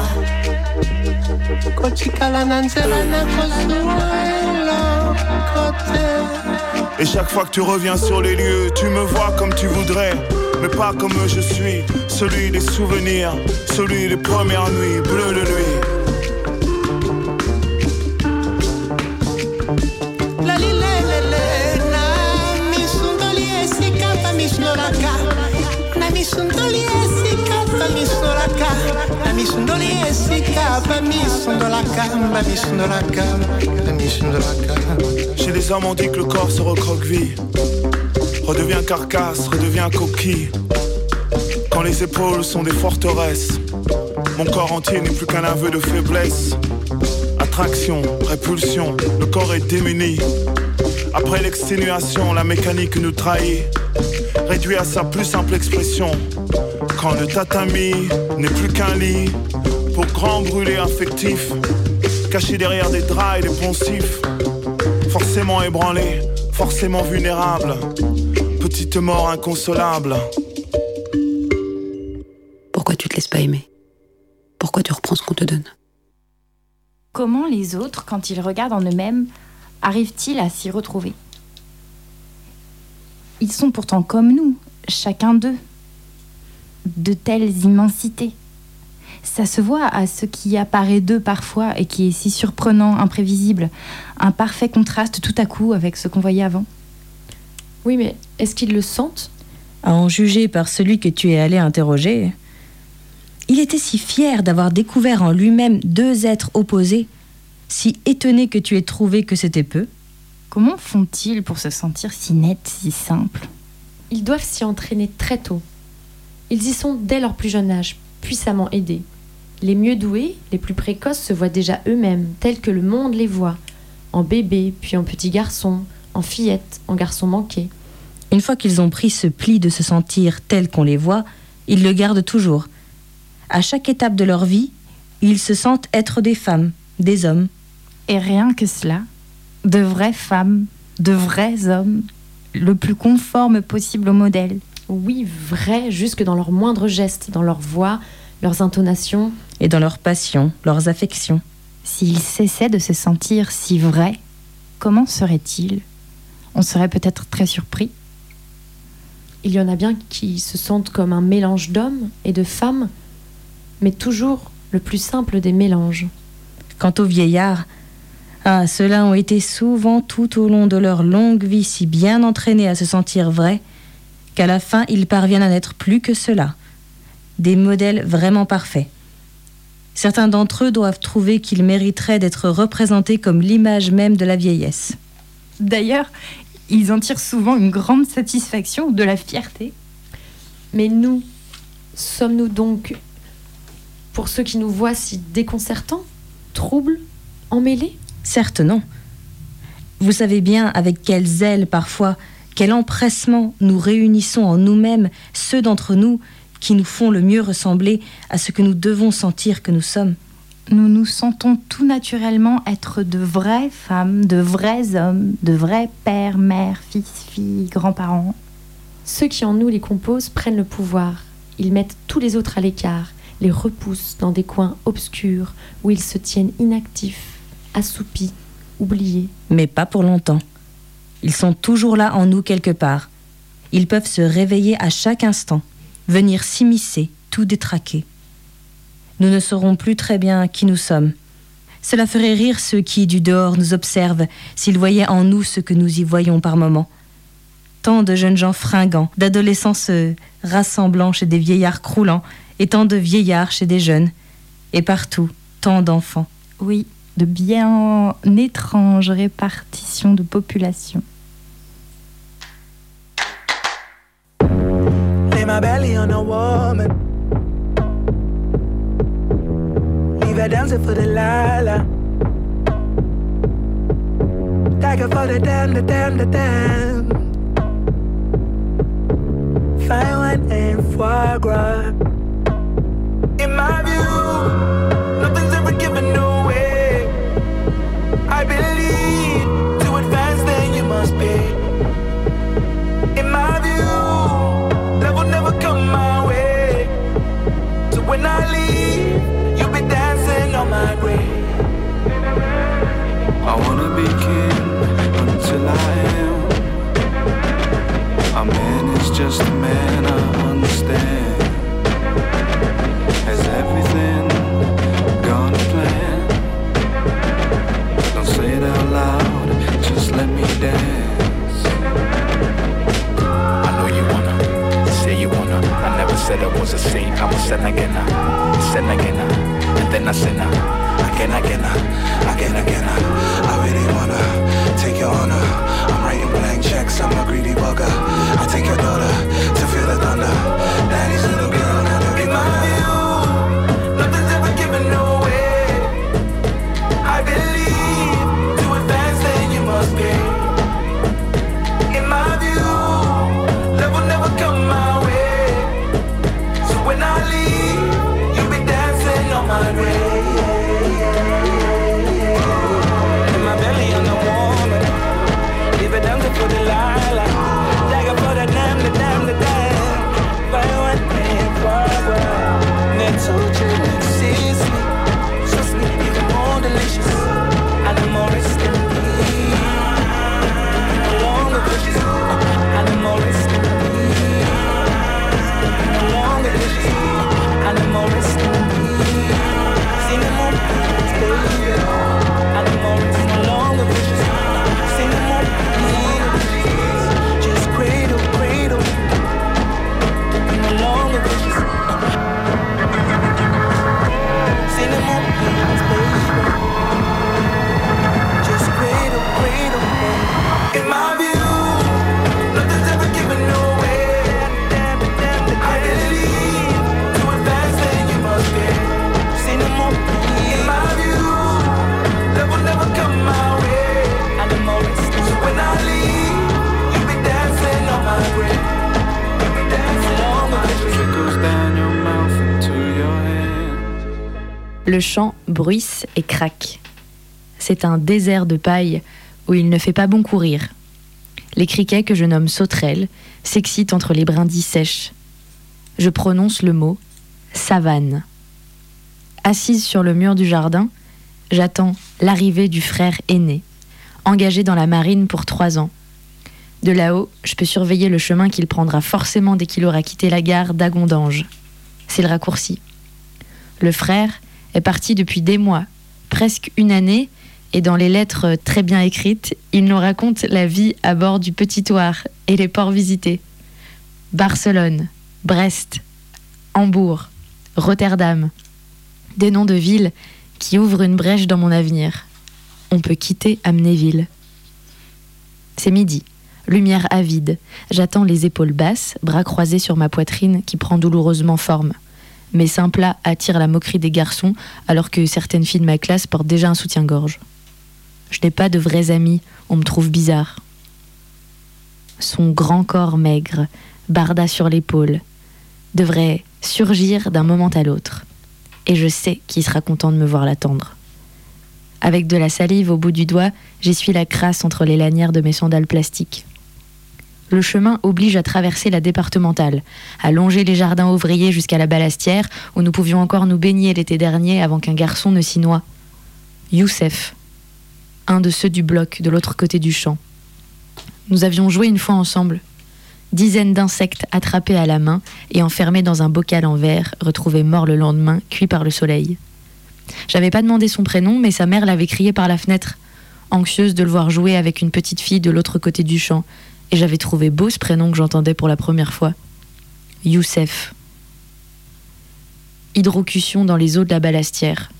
kotikala na nzela na kozuwa eloko te Et chaque fois que tu reviens sur les lieux, tu me vois comme tu voudrais, mais pas comme je suis. Celui des souvenirs, celui des premières nuits bleues de nuit. Chez les hommes, on dit que le corps se recroqueville, redevient carcasse, redevient coquille. Quand les épaules sont des forteresses, mon corps entier n'est plus qu'un aveu de faiblesse. Attraction, répulsion, le corps est démuni. Après l'exténuation, la mécanique nous trahit, réduit à sa plus simple expression. Quand le tatami n'est plus qu'un lit, pour grand brûlé affectif, caché derrière des draps et des poncifs, forcément ébranlé, forcément vulnérable, mort inconsolable. Pourquoi tu te laisses pas aimer? Pourquoi tu reprends ce qu'on te donne? Comment les autres, quand ils regardent en eux-mêmes, arrivent-ils à s'y retrouver? Ils sont pourtant comme nous, chacun d'eux. De telles immensités. Ça se voit à ce qui apparaît d'eux parfois et qui est si surprenant, imprévisible. Un parfait contraste tout à coup avec ce qu'on voyait avant. Oui, mais est-ce qu'ils le sentent À en juger par celui que tu es allé interroger. Il était si fier d'avoir découvert en lui-même deux êtres opposés, si étonné que tu aies trouvé que c'était peu. Comment font-ils pour se sentir si nets, si simples? Ils doivent s'y entraîner très tôt. Ils y sont dès leur plus jeune âge, puissamment aidés. Les mieux doués, les plus précoces se voient déjà eux-mêmes, tels que le monde les voit, en bébé, puis en petit garçon, en fillette, en garçon manqué. Une fois qu'ils ont pris ce pli de se sentir tels qu'on les voit, ils le gardent toujours. À chaque étape de leur vie, ils se sentent être des femmes, des hommes. Et rien que cela, de vraies femmes, de vrais hommes, le plus conforme possible au modèle. Oui, vrais jusque dans leurs moindres gestes, dans leur voix, leurs intonations. Et dans leurs passions, leurs affections. S'ils cessaient de se sentir si vrais, comment seraient-ils? On serait peut-être très surpris. Il y en a bien qui se sentent comme un mélange d'hommes et de femmes, mais toujours le plus simple des mélanges. Quant aux vieillards, ah, ceux-là ont été souvent tout au long de leur longue vie si bien entraînés à se sentir vrais qu'à la fin ils parviennent à n'être plus que cela, des modèles vraiment parfaits. Certains d'entre eux doivent trouver qu'ils mériteraient d'être représentés comme l'image même de la vieillesse. D'ailleurs, ils en tirent souvent une grande satisfaction ou de la fierté. Mais nous, sommes-nous donc, pour ceux qui nous voient si déconcertants, troubles, emmêlés? Certes non. Vous savez bien avec quel zèle parfois, quel empressement nous réunissons en nous-mêmes ceux d'entre nous qui nous font le mieux ressembler à ce que nous devons sentir que nous sommes. Nous nous sentons tout naturellement être de vraies femmes, de vrais hommes, de vrais pères, mères, fils, filles, grands-parents. Ceux qui en nous les composent prennent le pouvoir. Ils mettent tous les autres à l'écart, les repoussent dans des coins obscurs où ils se tiennent inactifs, assoupis, oubliés. Mais pas pour longtemps. Ils sont toujours là en nous quelque part. Ils peuvent se réveiller à chaque instant, venir s'immiscer, tout détraquer. Nous ne saurons plus très bien qui nous sommes. Cela ferait rire ceux qui, du dehors, nous observent, s'ils voyaient en nous ce que nous y voyons par moments. tant de jeunes gens fringants, d'adolescents se rassemblant chez des vieillards croulants, et tant de vieillards chez des jeunes, et partout, tant d'enfants. Oui, de bien étranges répartitions de population. Lay my belly on a woman. Leave her dancing for the lala. Dagger for the damn, the damn, the damn. Fine wine and foie gras. In my view, just a man, I understand. Has everything gone to plan? Don't say it out loud, just let me dance. I know you wanna, say you wanna. I never said I was a saint, I'm a sin again, sin again, and then I again, again, again, again. I really wanna take your honor. Blank checks, I'm a greedy bugger. I take your daughter to feel the thunder. Daddy's little girl, now they'll be my. Le champ bruisse et craque. C'est un désert de paille où il ne fait pas bon courir. Les criquets que je nomme sauterelles s'excitent entre les brindilles sèches. Je prononce le mot savane. Assise sur le mur du jardin, j'attends l'arrivée du frère aîné, engagé dans la marine pour trois ans. De là-haut, je peux surveiller le chemin qu'il prendra forcément dès qu'il aura quitté la gare d'Agondange. C'est le raccourci. Le frère est parti depuis des mois, presque une année, et dans les lettres très bien écrites, il nous raconte la vie à bord du Petit Thouars et les ports visités. Barcelone, Brest, Hambourg, Rotterdam. Des noms de villes qui ouvrent une brèche dans mon avenir. On peut quitter Amnéville. C'est midi, lumière avide. J'attends les épaules basses, bras croisés sur ma poitrine qui prend douloureusement forme. Mes seins plats attirent la moquerie des garçons alors que certaines filles de ma classe portent déjà un soutien-gorge. Je n'ai pas de vrais amis, on me trouve bizarre. Son grand corps maigre, barda sur l'épaule, devrait surgir d'un moment à l'autre. Et je sais qu'il sera content de me voir l'attendre. Avec de la salive au bout du doigt, j'essuie la crasse entre les lanières de mes sandales plastiques. Le chemin oblige à traverser la départementale, à longer les jardins ouvriers jusqu'à la balastière où nous pouvions encore nous baigner l'été dernier avant qu'un garçon ne s'y noie. Youssef, un de ceux du bloc de l'autre côté du champ. Nous avions joué une fois ensemble. Dizaines d'insectes attrapés à la main et enfermés dans un bocal en verre, retrouvés morts le lendemain, cuits par le soleil. J'avais pas demandé son prénom, mais sa mère l'avait crié par la fenêtre, anxieuse de le voir jouer avec une petite fille de l'autre côté du champ, Et j'avais trouvé beau ce prénom que j'entendais pour la première fois. Youssef. Hydrocution dans les eaux de la Balastière.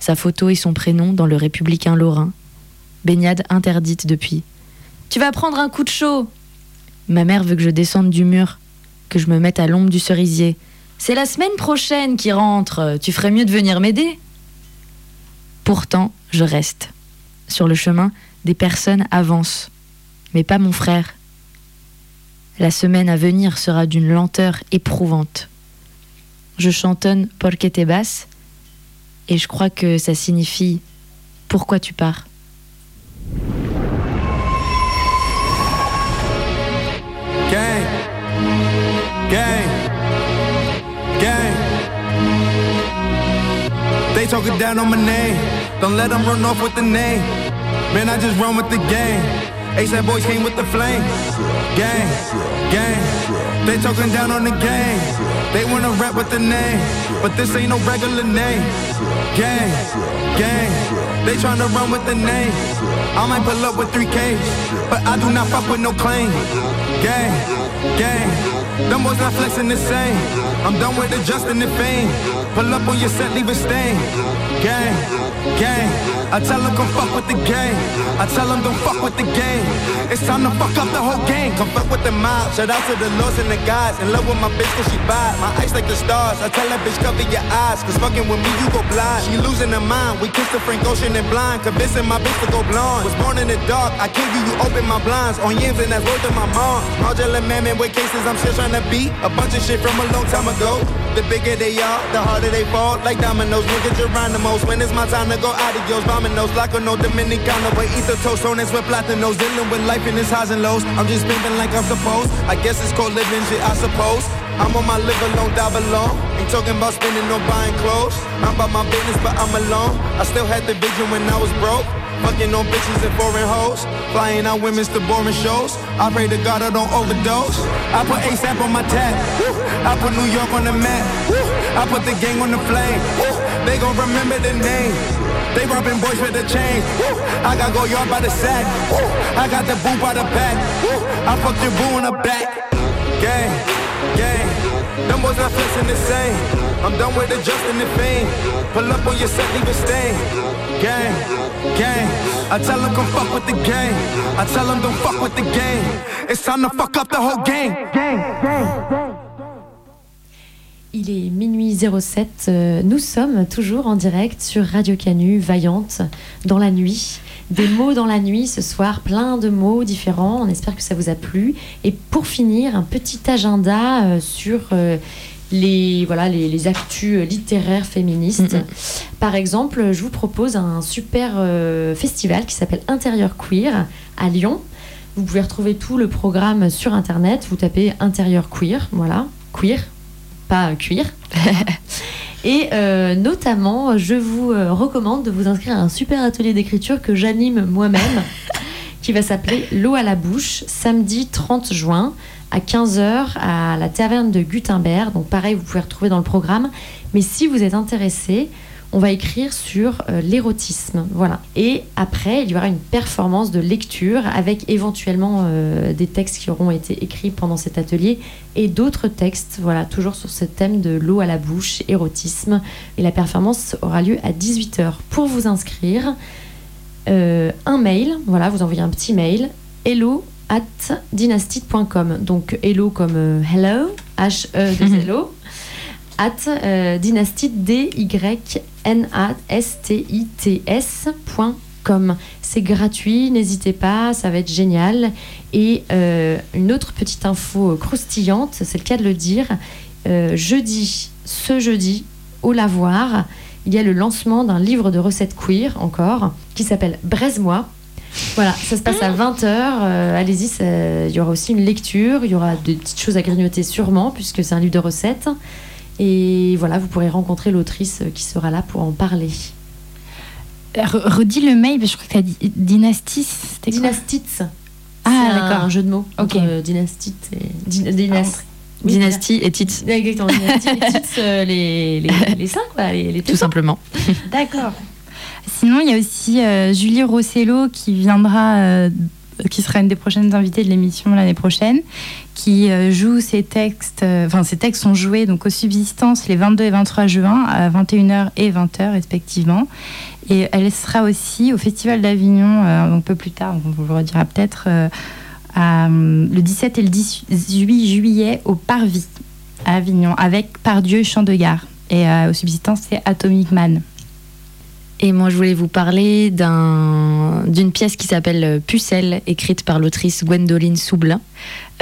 Sa photo et son prénom dans le Républicain Lorrain. Baignade interdite depuis. Tu vas prendre un coup de chaud Ma mère veut que je descende du mur, que je me mette à l'ombre du cerisier. C'est la semaine prochaine qui rentre, tu ferais mieux de venir m'aider. Pourtant, je reste. Sur le chemin, des personnes avancent, mais pas mon frère. La semaine à venir sera d'une lenteur éprouvante. Je chantonne Porque te vas et je crois que ça signifie Pourquoi tu pars? Gang. Gang. Gang. They talking down on my name. Don't let them run off with the name. Man, I just run with the game. ASAP boys came with the flame. Gang. Gang. They talking down on the game. They wanna rap with the name. But this ain't no regular name. Gang. Gang. They tryna run with the name. I might pull up with 3K. But I do not fuck with no claim. Gang. Gang. Them boys not flexing the same. I'm done with adjusting the fame. Pull up on your set, leave a stain. Gang, gang. I tell them come fuck with the game. I tell them don't fuck with the game. It's time to fuck up the whole game. Come fuck with the mob. Shout out to the lords and the guys. In love with my bitch cause she bad. My eyes like the stars. I tell that bitch cover your eyes. Cause fucking with me you go blind. She losing her mind. We kissed the Frank Ocean and blind. Convincing my bitch to go blonde. Was born in the dark. I kill you, you open my blinds. On yams and that's word to my mom. Modular man with cases I'm still trying to beat. A bunch of shit from a long time ago. The bigger they are, the harder they fall. Like dominoes, nigga Geronimo's. When it's my time to go adios, bombing those. Like a no Dominicano, but eat the toast on with platinos. Dealing with life in its highs and lows. I'm just living like I'm supposed. I guess it's called living shit, I suppose. I'm on my live alone, die alone. Ain't talking about spending or buying clothes. I'm about my business, but I'm alone. I still had the vision when I was broke. Fucking on bitches and foreign hoes. Flying out women's to boring shows. I pray to God I don't overdose. I put ASAP on my tab. I put New York on the map. I put the gang on the flame. They gon' remember the name. They robbing boys with the chain. I got go yard by the sack. I got the boot by the back. I fucked your boo in the back. Gang, gang. Them boys not flexing the same. I'm done with adjusting the fame. Pull up on your set, leave a stain. Gang, gang. I tell them come fuck with the game. I tell them don't fuck with the game. It's time to fuck up the whole game. Gang, gang, gang. Il est minuit 07. euh, Nous sommes toujours en direct sur Radio Canu, Vaillante, dans la nuit. Des *laughs* mots dans la nuit ce soir, plein de mots différents. On espère que ça vous a plu. Et pour finir, un petit agenda euh, sur euh, les, voilà, les, les actus littéraires féministes. Par exemple, je vous propose un super euh, festival qui s'appelle Intérieur Queer à Lyon. Vous pouvez retrouver tout le programme sur Internet. Vous tapez Intérieur Queer, voilà, queer, pas cuir. *laughs* Et euh, notamment, je vous euh, recommande de vous inscrire à un super atelier d'écriture que j'anime moi-même, *laughs* qui va s'appeler L'eau à la bouche, samedi 30 juin à 15h à la taverne de Gutenberg. Donc pareil, vous pouvez retrouver dans le programme. Mais si vous êtes intéressé, on va écrire sur euh, l'érotisme. Voilà. Et après, il y aura une performance de lecture avec éventuellement euh, des textes qui auront été écrits pendant cet atelier et d'autres textes, voilà, toujours sur ce thème de l'eau à la bouche, érotisme. Et la performance aura lieu à 18h. Pour vous inscrire, euh, un mail, voilà, vous envoyez un petit mail, hello at dynastite.com. Donc hello comme euh, hello, H-E-2-L-O, *laughs* at euh, dynastite, D-Y-N-A-S-T-I-T-S.com. C'est gratuit, n'hésitez pas, ça va être génial. Et euh, une autre petite info croustillante, c'est le cas de le dire, euh, jeudi, ce jeudi, au lavoir, il y a le lancement d'un livre de recettes queer encore, qui s'appelle Braise-moi. Voilà, ça se passe à 20h. Allez-y, ça- il y aura aussi une lecture, il y aura des petites choses à grignoter sûrement, puisque c'est un livre de recettes. Et voilà, vous pourrez rencontrer l'autrice euh, qui sera là pour en parler. Re- redis le mail, je crois que t'as dit Dynastis. c'était quoi Dynastites. Ah, C'est d'accord. un jeu de mots. Ok. entre, euh, dynastite et. Dyn- dynast- Oui, Dynastie et titre. Exactement, dynastie et titres, euh, les, les, les seins, quoi. Les, les Tout simplement. D'accord. Sinon, il y a aussi euh, Julie Rossello qui viendra euh, qui sera une des prochaines invitées de l'émission l'année prochaine, qui euh, joue ses textes, enfin ses textes sont joués donc aux subsistances les 22 et 23 juin à 21h et 20h respectivement. Et elle sera aussi au Festival d'Avignon un peu plus tard, on vous le redira peut-être, le 17 et le 18 juillet au Parvis à Avignon avec Pardieu Chant de Gare. Et aux subsistances c'est Atomic Man. Et moi, je voulais vous parler d'un- d'une pièce qui s'appelle Pucelle, écrite par l'autrice Gwendoline Soublin.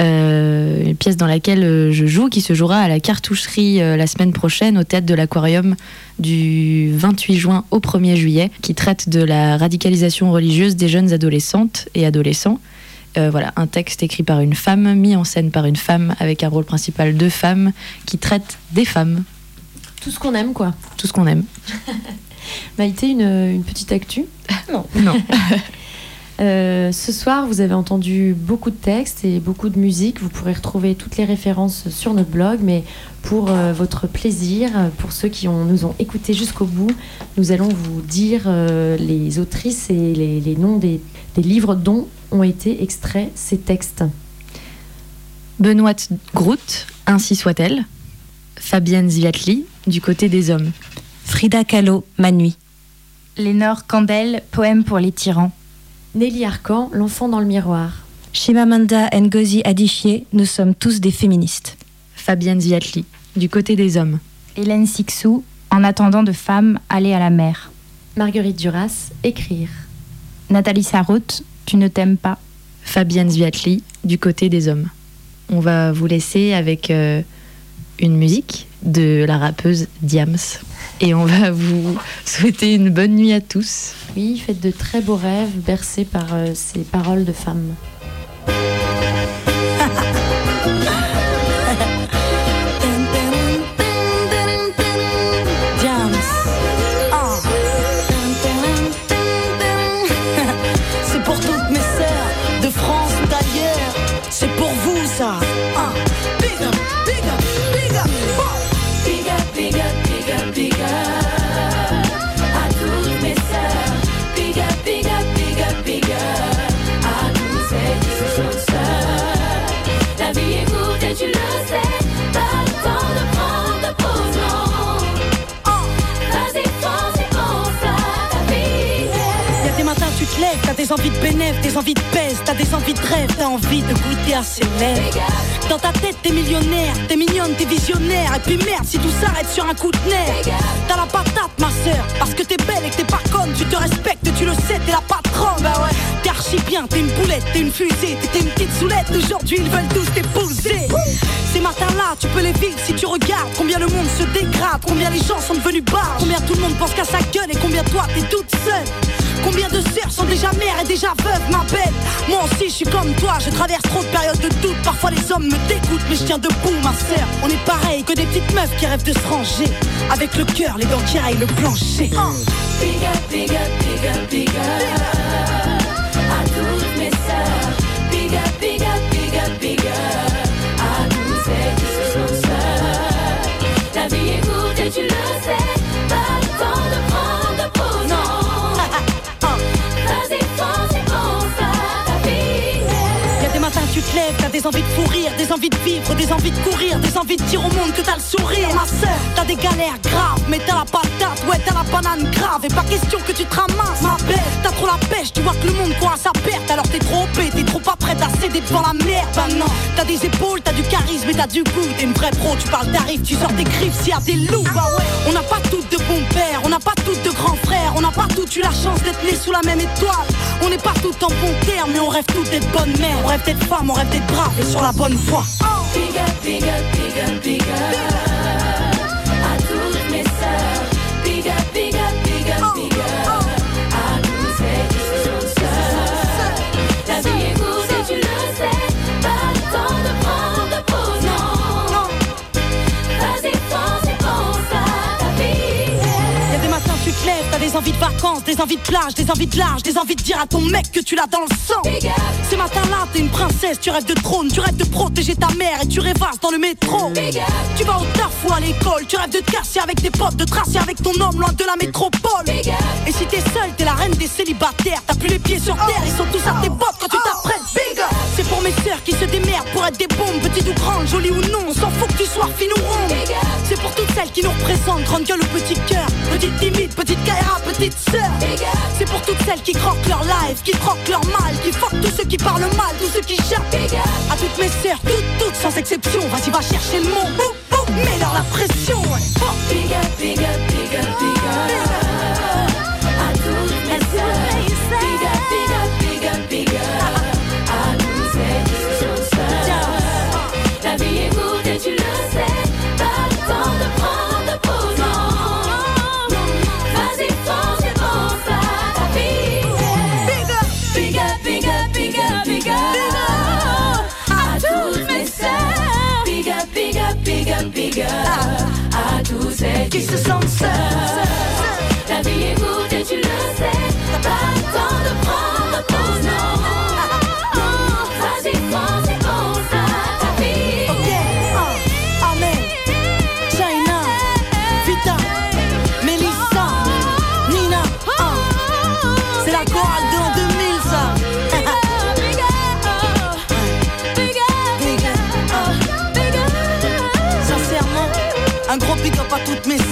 Euh, une pièce dans laquelle euh, je joue, qui se jouera à la cartoucherie euh, la semaine prochaine au théâtre de l'Aquarium du 28 juin au 1er juillet, qui traite de la radicalisation religieuse des jeunes adolescentes et adolescents. Euh, voilà, un texte écrit par une femme, mis en scène par une femme, avec un rôle principal de femme, qui traite des femmes, Tout ce qu'on aime, quoi. tout ce qu'on aime. *laughs* Maïté, une, une petite actu Non. *laughs* Non. Euh, ce soir, vous avez entendu beaucoup de textes et beaucoup de musique. Vous pourrez retrouver toutes les références sur notre blog, mais pour euh, votre plaisir, pour ceux qui ont- nous ont écoutés jusqu'au bout, nous allons vous dire euh, les autrices et les, les noms des, des livres dont ont été extraits ces textes. Benoît Groot, Ainsi soit-elle. Fabienne Zviatli, Du côté des hommes. Frida Kahlo, Ma nuit. Lénore Candel, Poème pour les tyrans. Nelly Arcan, L'enfant dans le miroir. Shimamanda Ngozi Adichie, Nous sommes tous des féministes. Fabienne Zviatli, Du côté des hommes. Hélène Sixou, En attendant de femmes, aller à la mer. Marguerite Duras, Écrire. Nathalie Sarraute, Tu ne t'aimes pas. Fabienne Zviatli, Du côté des hommes. On va vous laisser avec euh, une musique de la rappeuse Diams. Et on va vous souhaiter une bonne nuit à tous. Oui, faites de très beaux rêves bercés par euh, ces paroles de femmes. *laughs* des envies de bénéf, des envies de pèse, t'as des envies de rêve, t'as envie de goûter à ses lèvres. Dans ta tête t'es millionnaire, t'es mignonne, t'es visionnaire, et puis merde si tout s'arrête sur un coup de nerf. T'as la patate ma sœur, parce que t'es belle et que t'es pas conne, tu te respectes, tu le sais, t'es la patronne. Bah ouais, t'es archi bien, t'es une boulette, t'es une fusée, t'es une petite soulette, aujourd'hui ils veulent tous t'épouser. Ces matins-là, tu peux les vivre si tu regardes combien le monde se dégrade, combien les gens sont devenus barres, combien tout le monde pense qu'à sa gueule et combien toi t'es toute seule. Combien de sœurs sont déjà mères et déjà veuves, ma belle Moi aussi, je suis comme toi, je traverse trop de périodes de doute. Parfois, les hommes me dégoûtent, mais je tiens debout, ma sœur. On est pareil que des petites meufs qui rêvent de se ranger. Avec le cœur, les dents qui le plancher. Toutes mes des envies de fou rire, des envies de vivre, des envies de courir, des envies de dire au monde que t'as le sourire. Ma sœur, t'as des galères graves, mais t'as la patate, ouais t'as la banane grave. Et pas question que tu te ramasses, ma belle. T'as trop la pêche, tu vois que le monde court à sa perte. Alors t'es trop opé, t'es trop pas prête à céder devant la merde. Bah non, t'as des épaules, t'as du charisme et t'as du goût. T'es une vraie pro, tu parles d'arrive, tu sors tes griffes s'il y a des loups. Bah ouais, on n'a pas toutes de bons pères, on n'a pas toutes de grands frères, on n'a pas toutes eu la chance d'être nés sous la même étoile. On n'est pas toutes en bon terme, mais on rêve toutes d'être bonnes mères. On rêve d'être femmes, on rêve d'être braves et sur la bonne voie. Up, big envies de vacances, des envies de plage, des envies de large, des envies de dire à ton mec que tu l'as dans le sang. Ces matins-là, t'es une princesse, tu rêves de trône, tu rêves de protéger ta mère et tu rêvasses dans le métro. Tu vas au taf ou à l'école, tu rêves de te avec tes potes, de tracer avec ton homme loin de la métropole. Et si t'es seule, t'es la reine des célibataires, t'as plus les pieds sur terre, ils sont tous à tes bottes quand tu t'apprêtes. C'est pour mes sœurs qui se démerdent pour être des bombes, petites ou grandes, jolies ou non, on s'en fout que tu sois fine ou ronde. C'est pour toutes celles qui nous représentent, grande gueule ou petit cœur, petite timide, petite petite C'est pour toutes celles qui croquent leur life, qui croquent leur mal, qui fuck tous ceux qui parlent mal, tous ceux qui cherchent. À toutes mes sœurs, toutes, toutes sans exception, vas-y va chercher le mot, boum, boum, mets-leur la pression. ouais. Oh. Qui se sentent seules.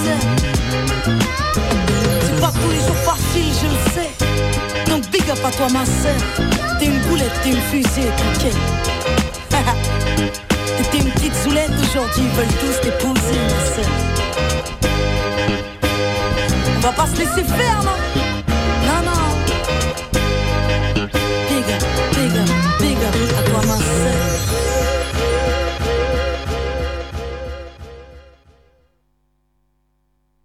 Sœurs. C'est pas tous les jours facile, je le sais. Donc big up à toi ma sœur. T'es une boulette, t'es une fusée, t'inquiète. *laughs* T'étais une petite zoulette, aujourd'hui ils veulent tous t'épouser, ma sœur. On va pas se laisser faire, non?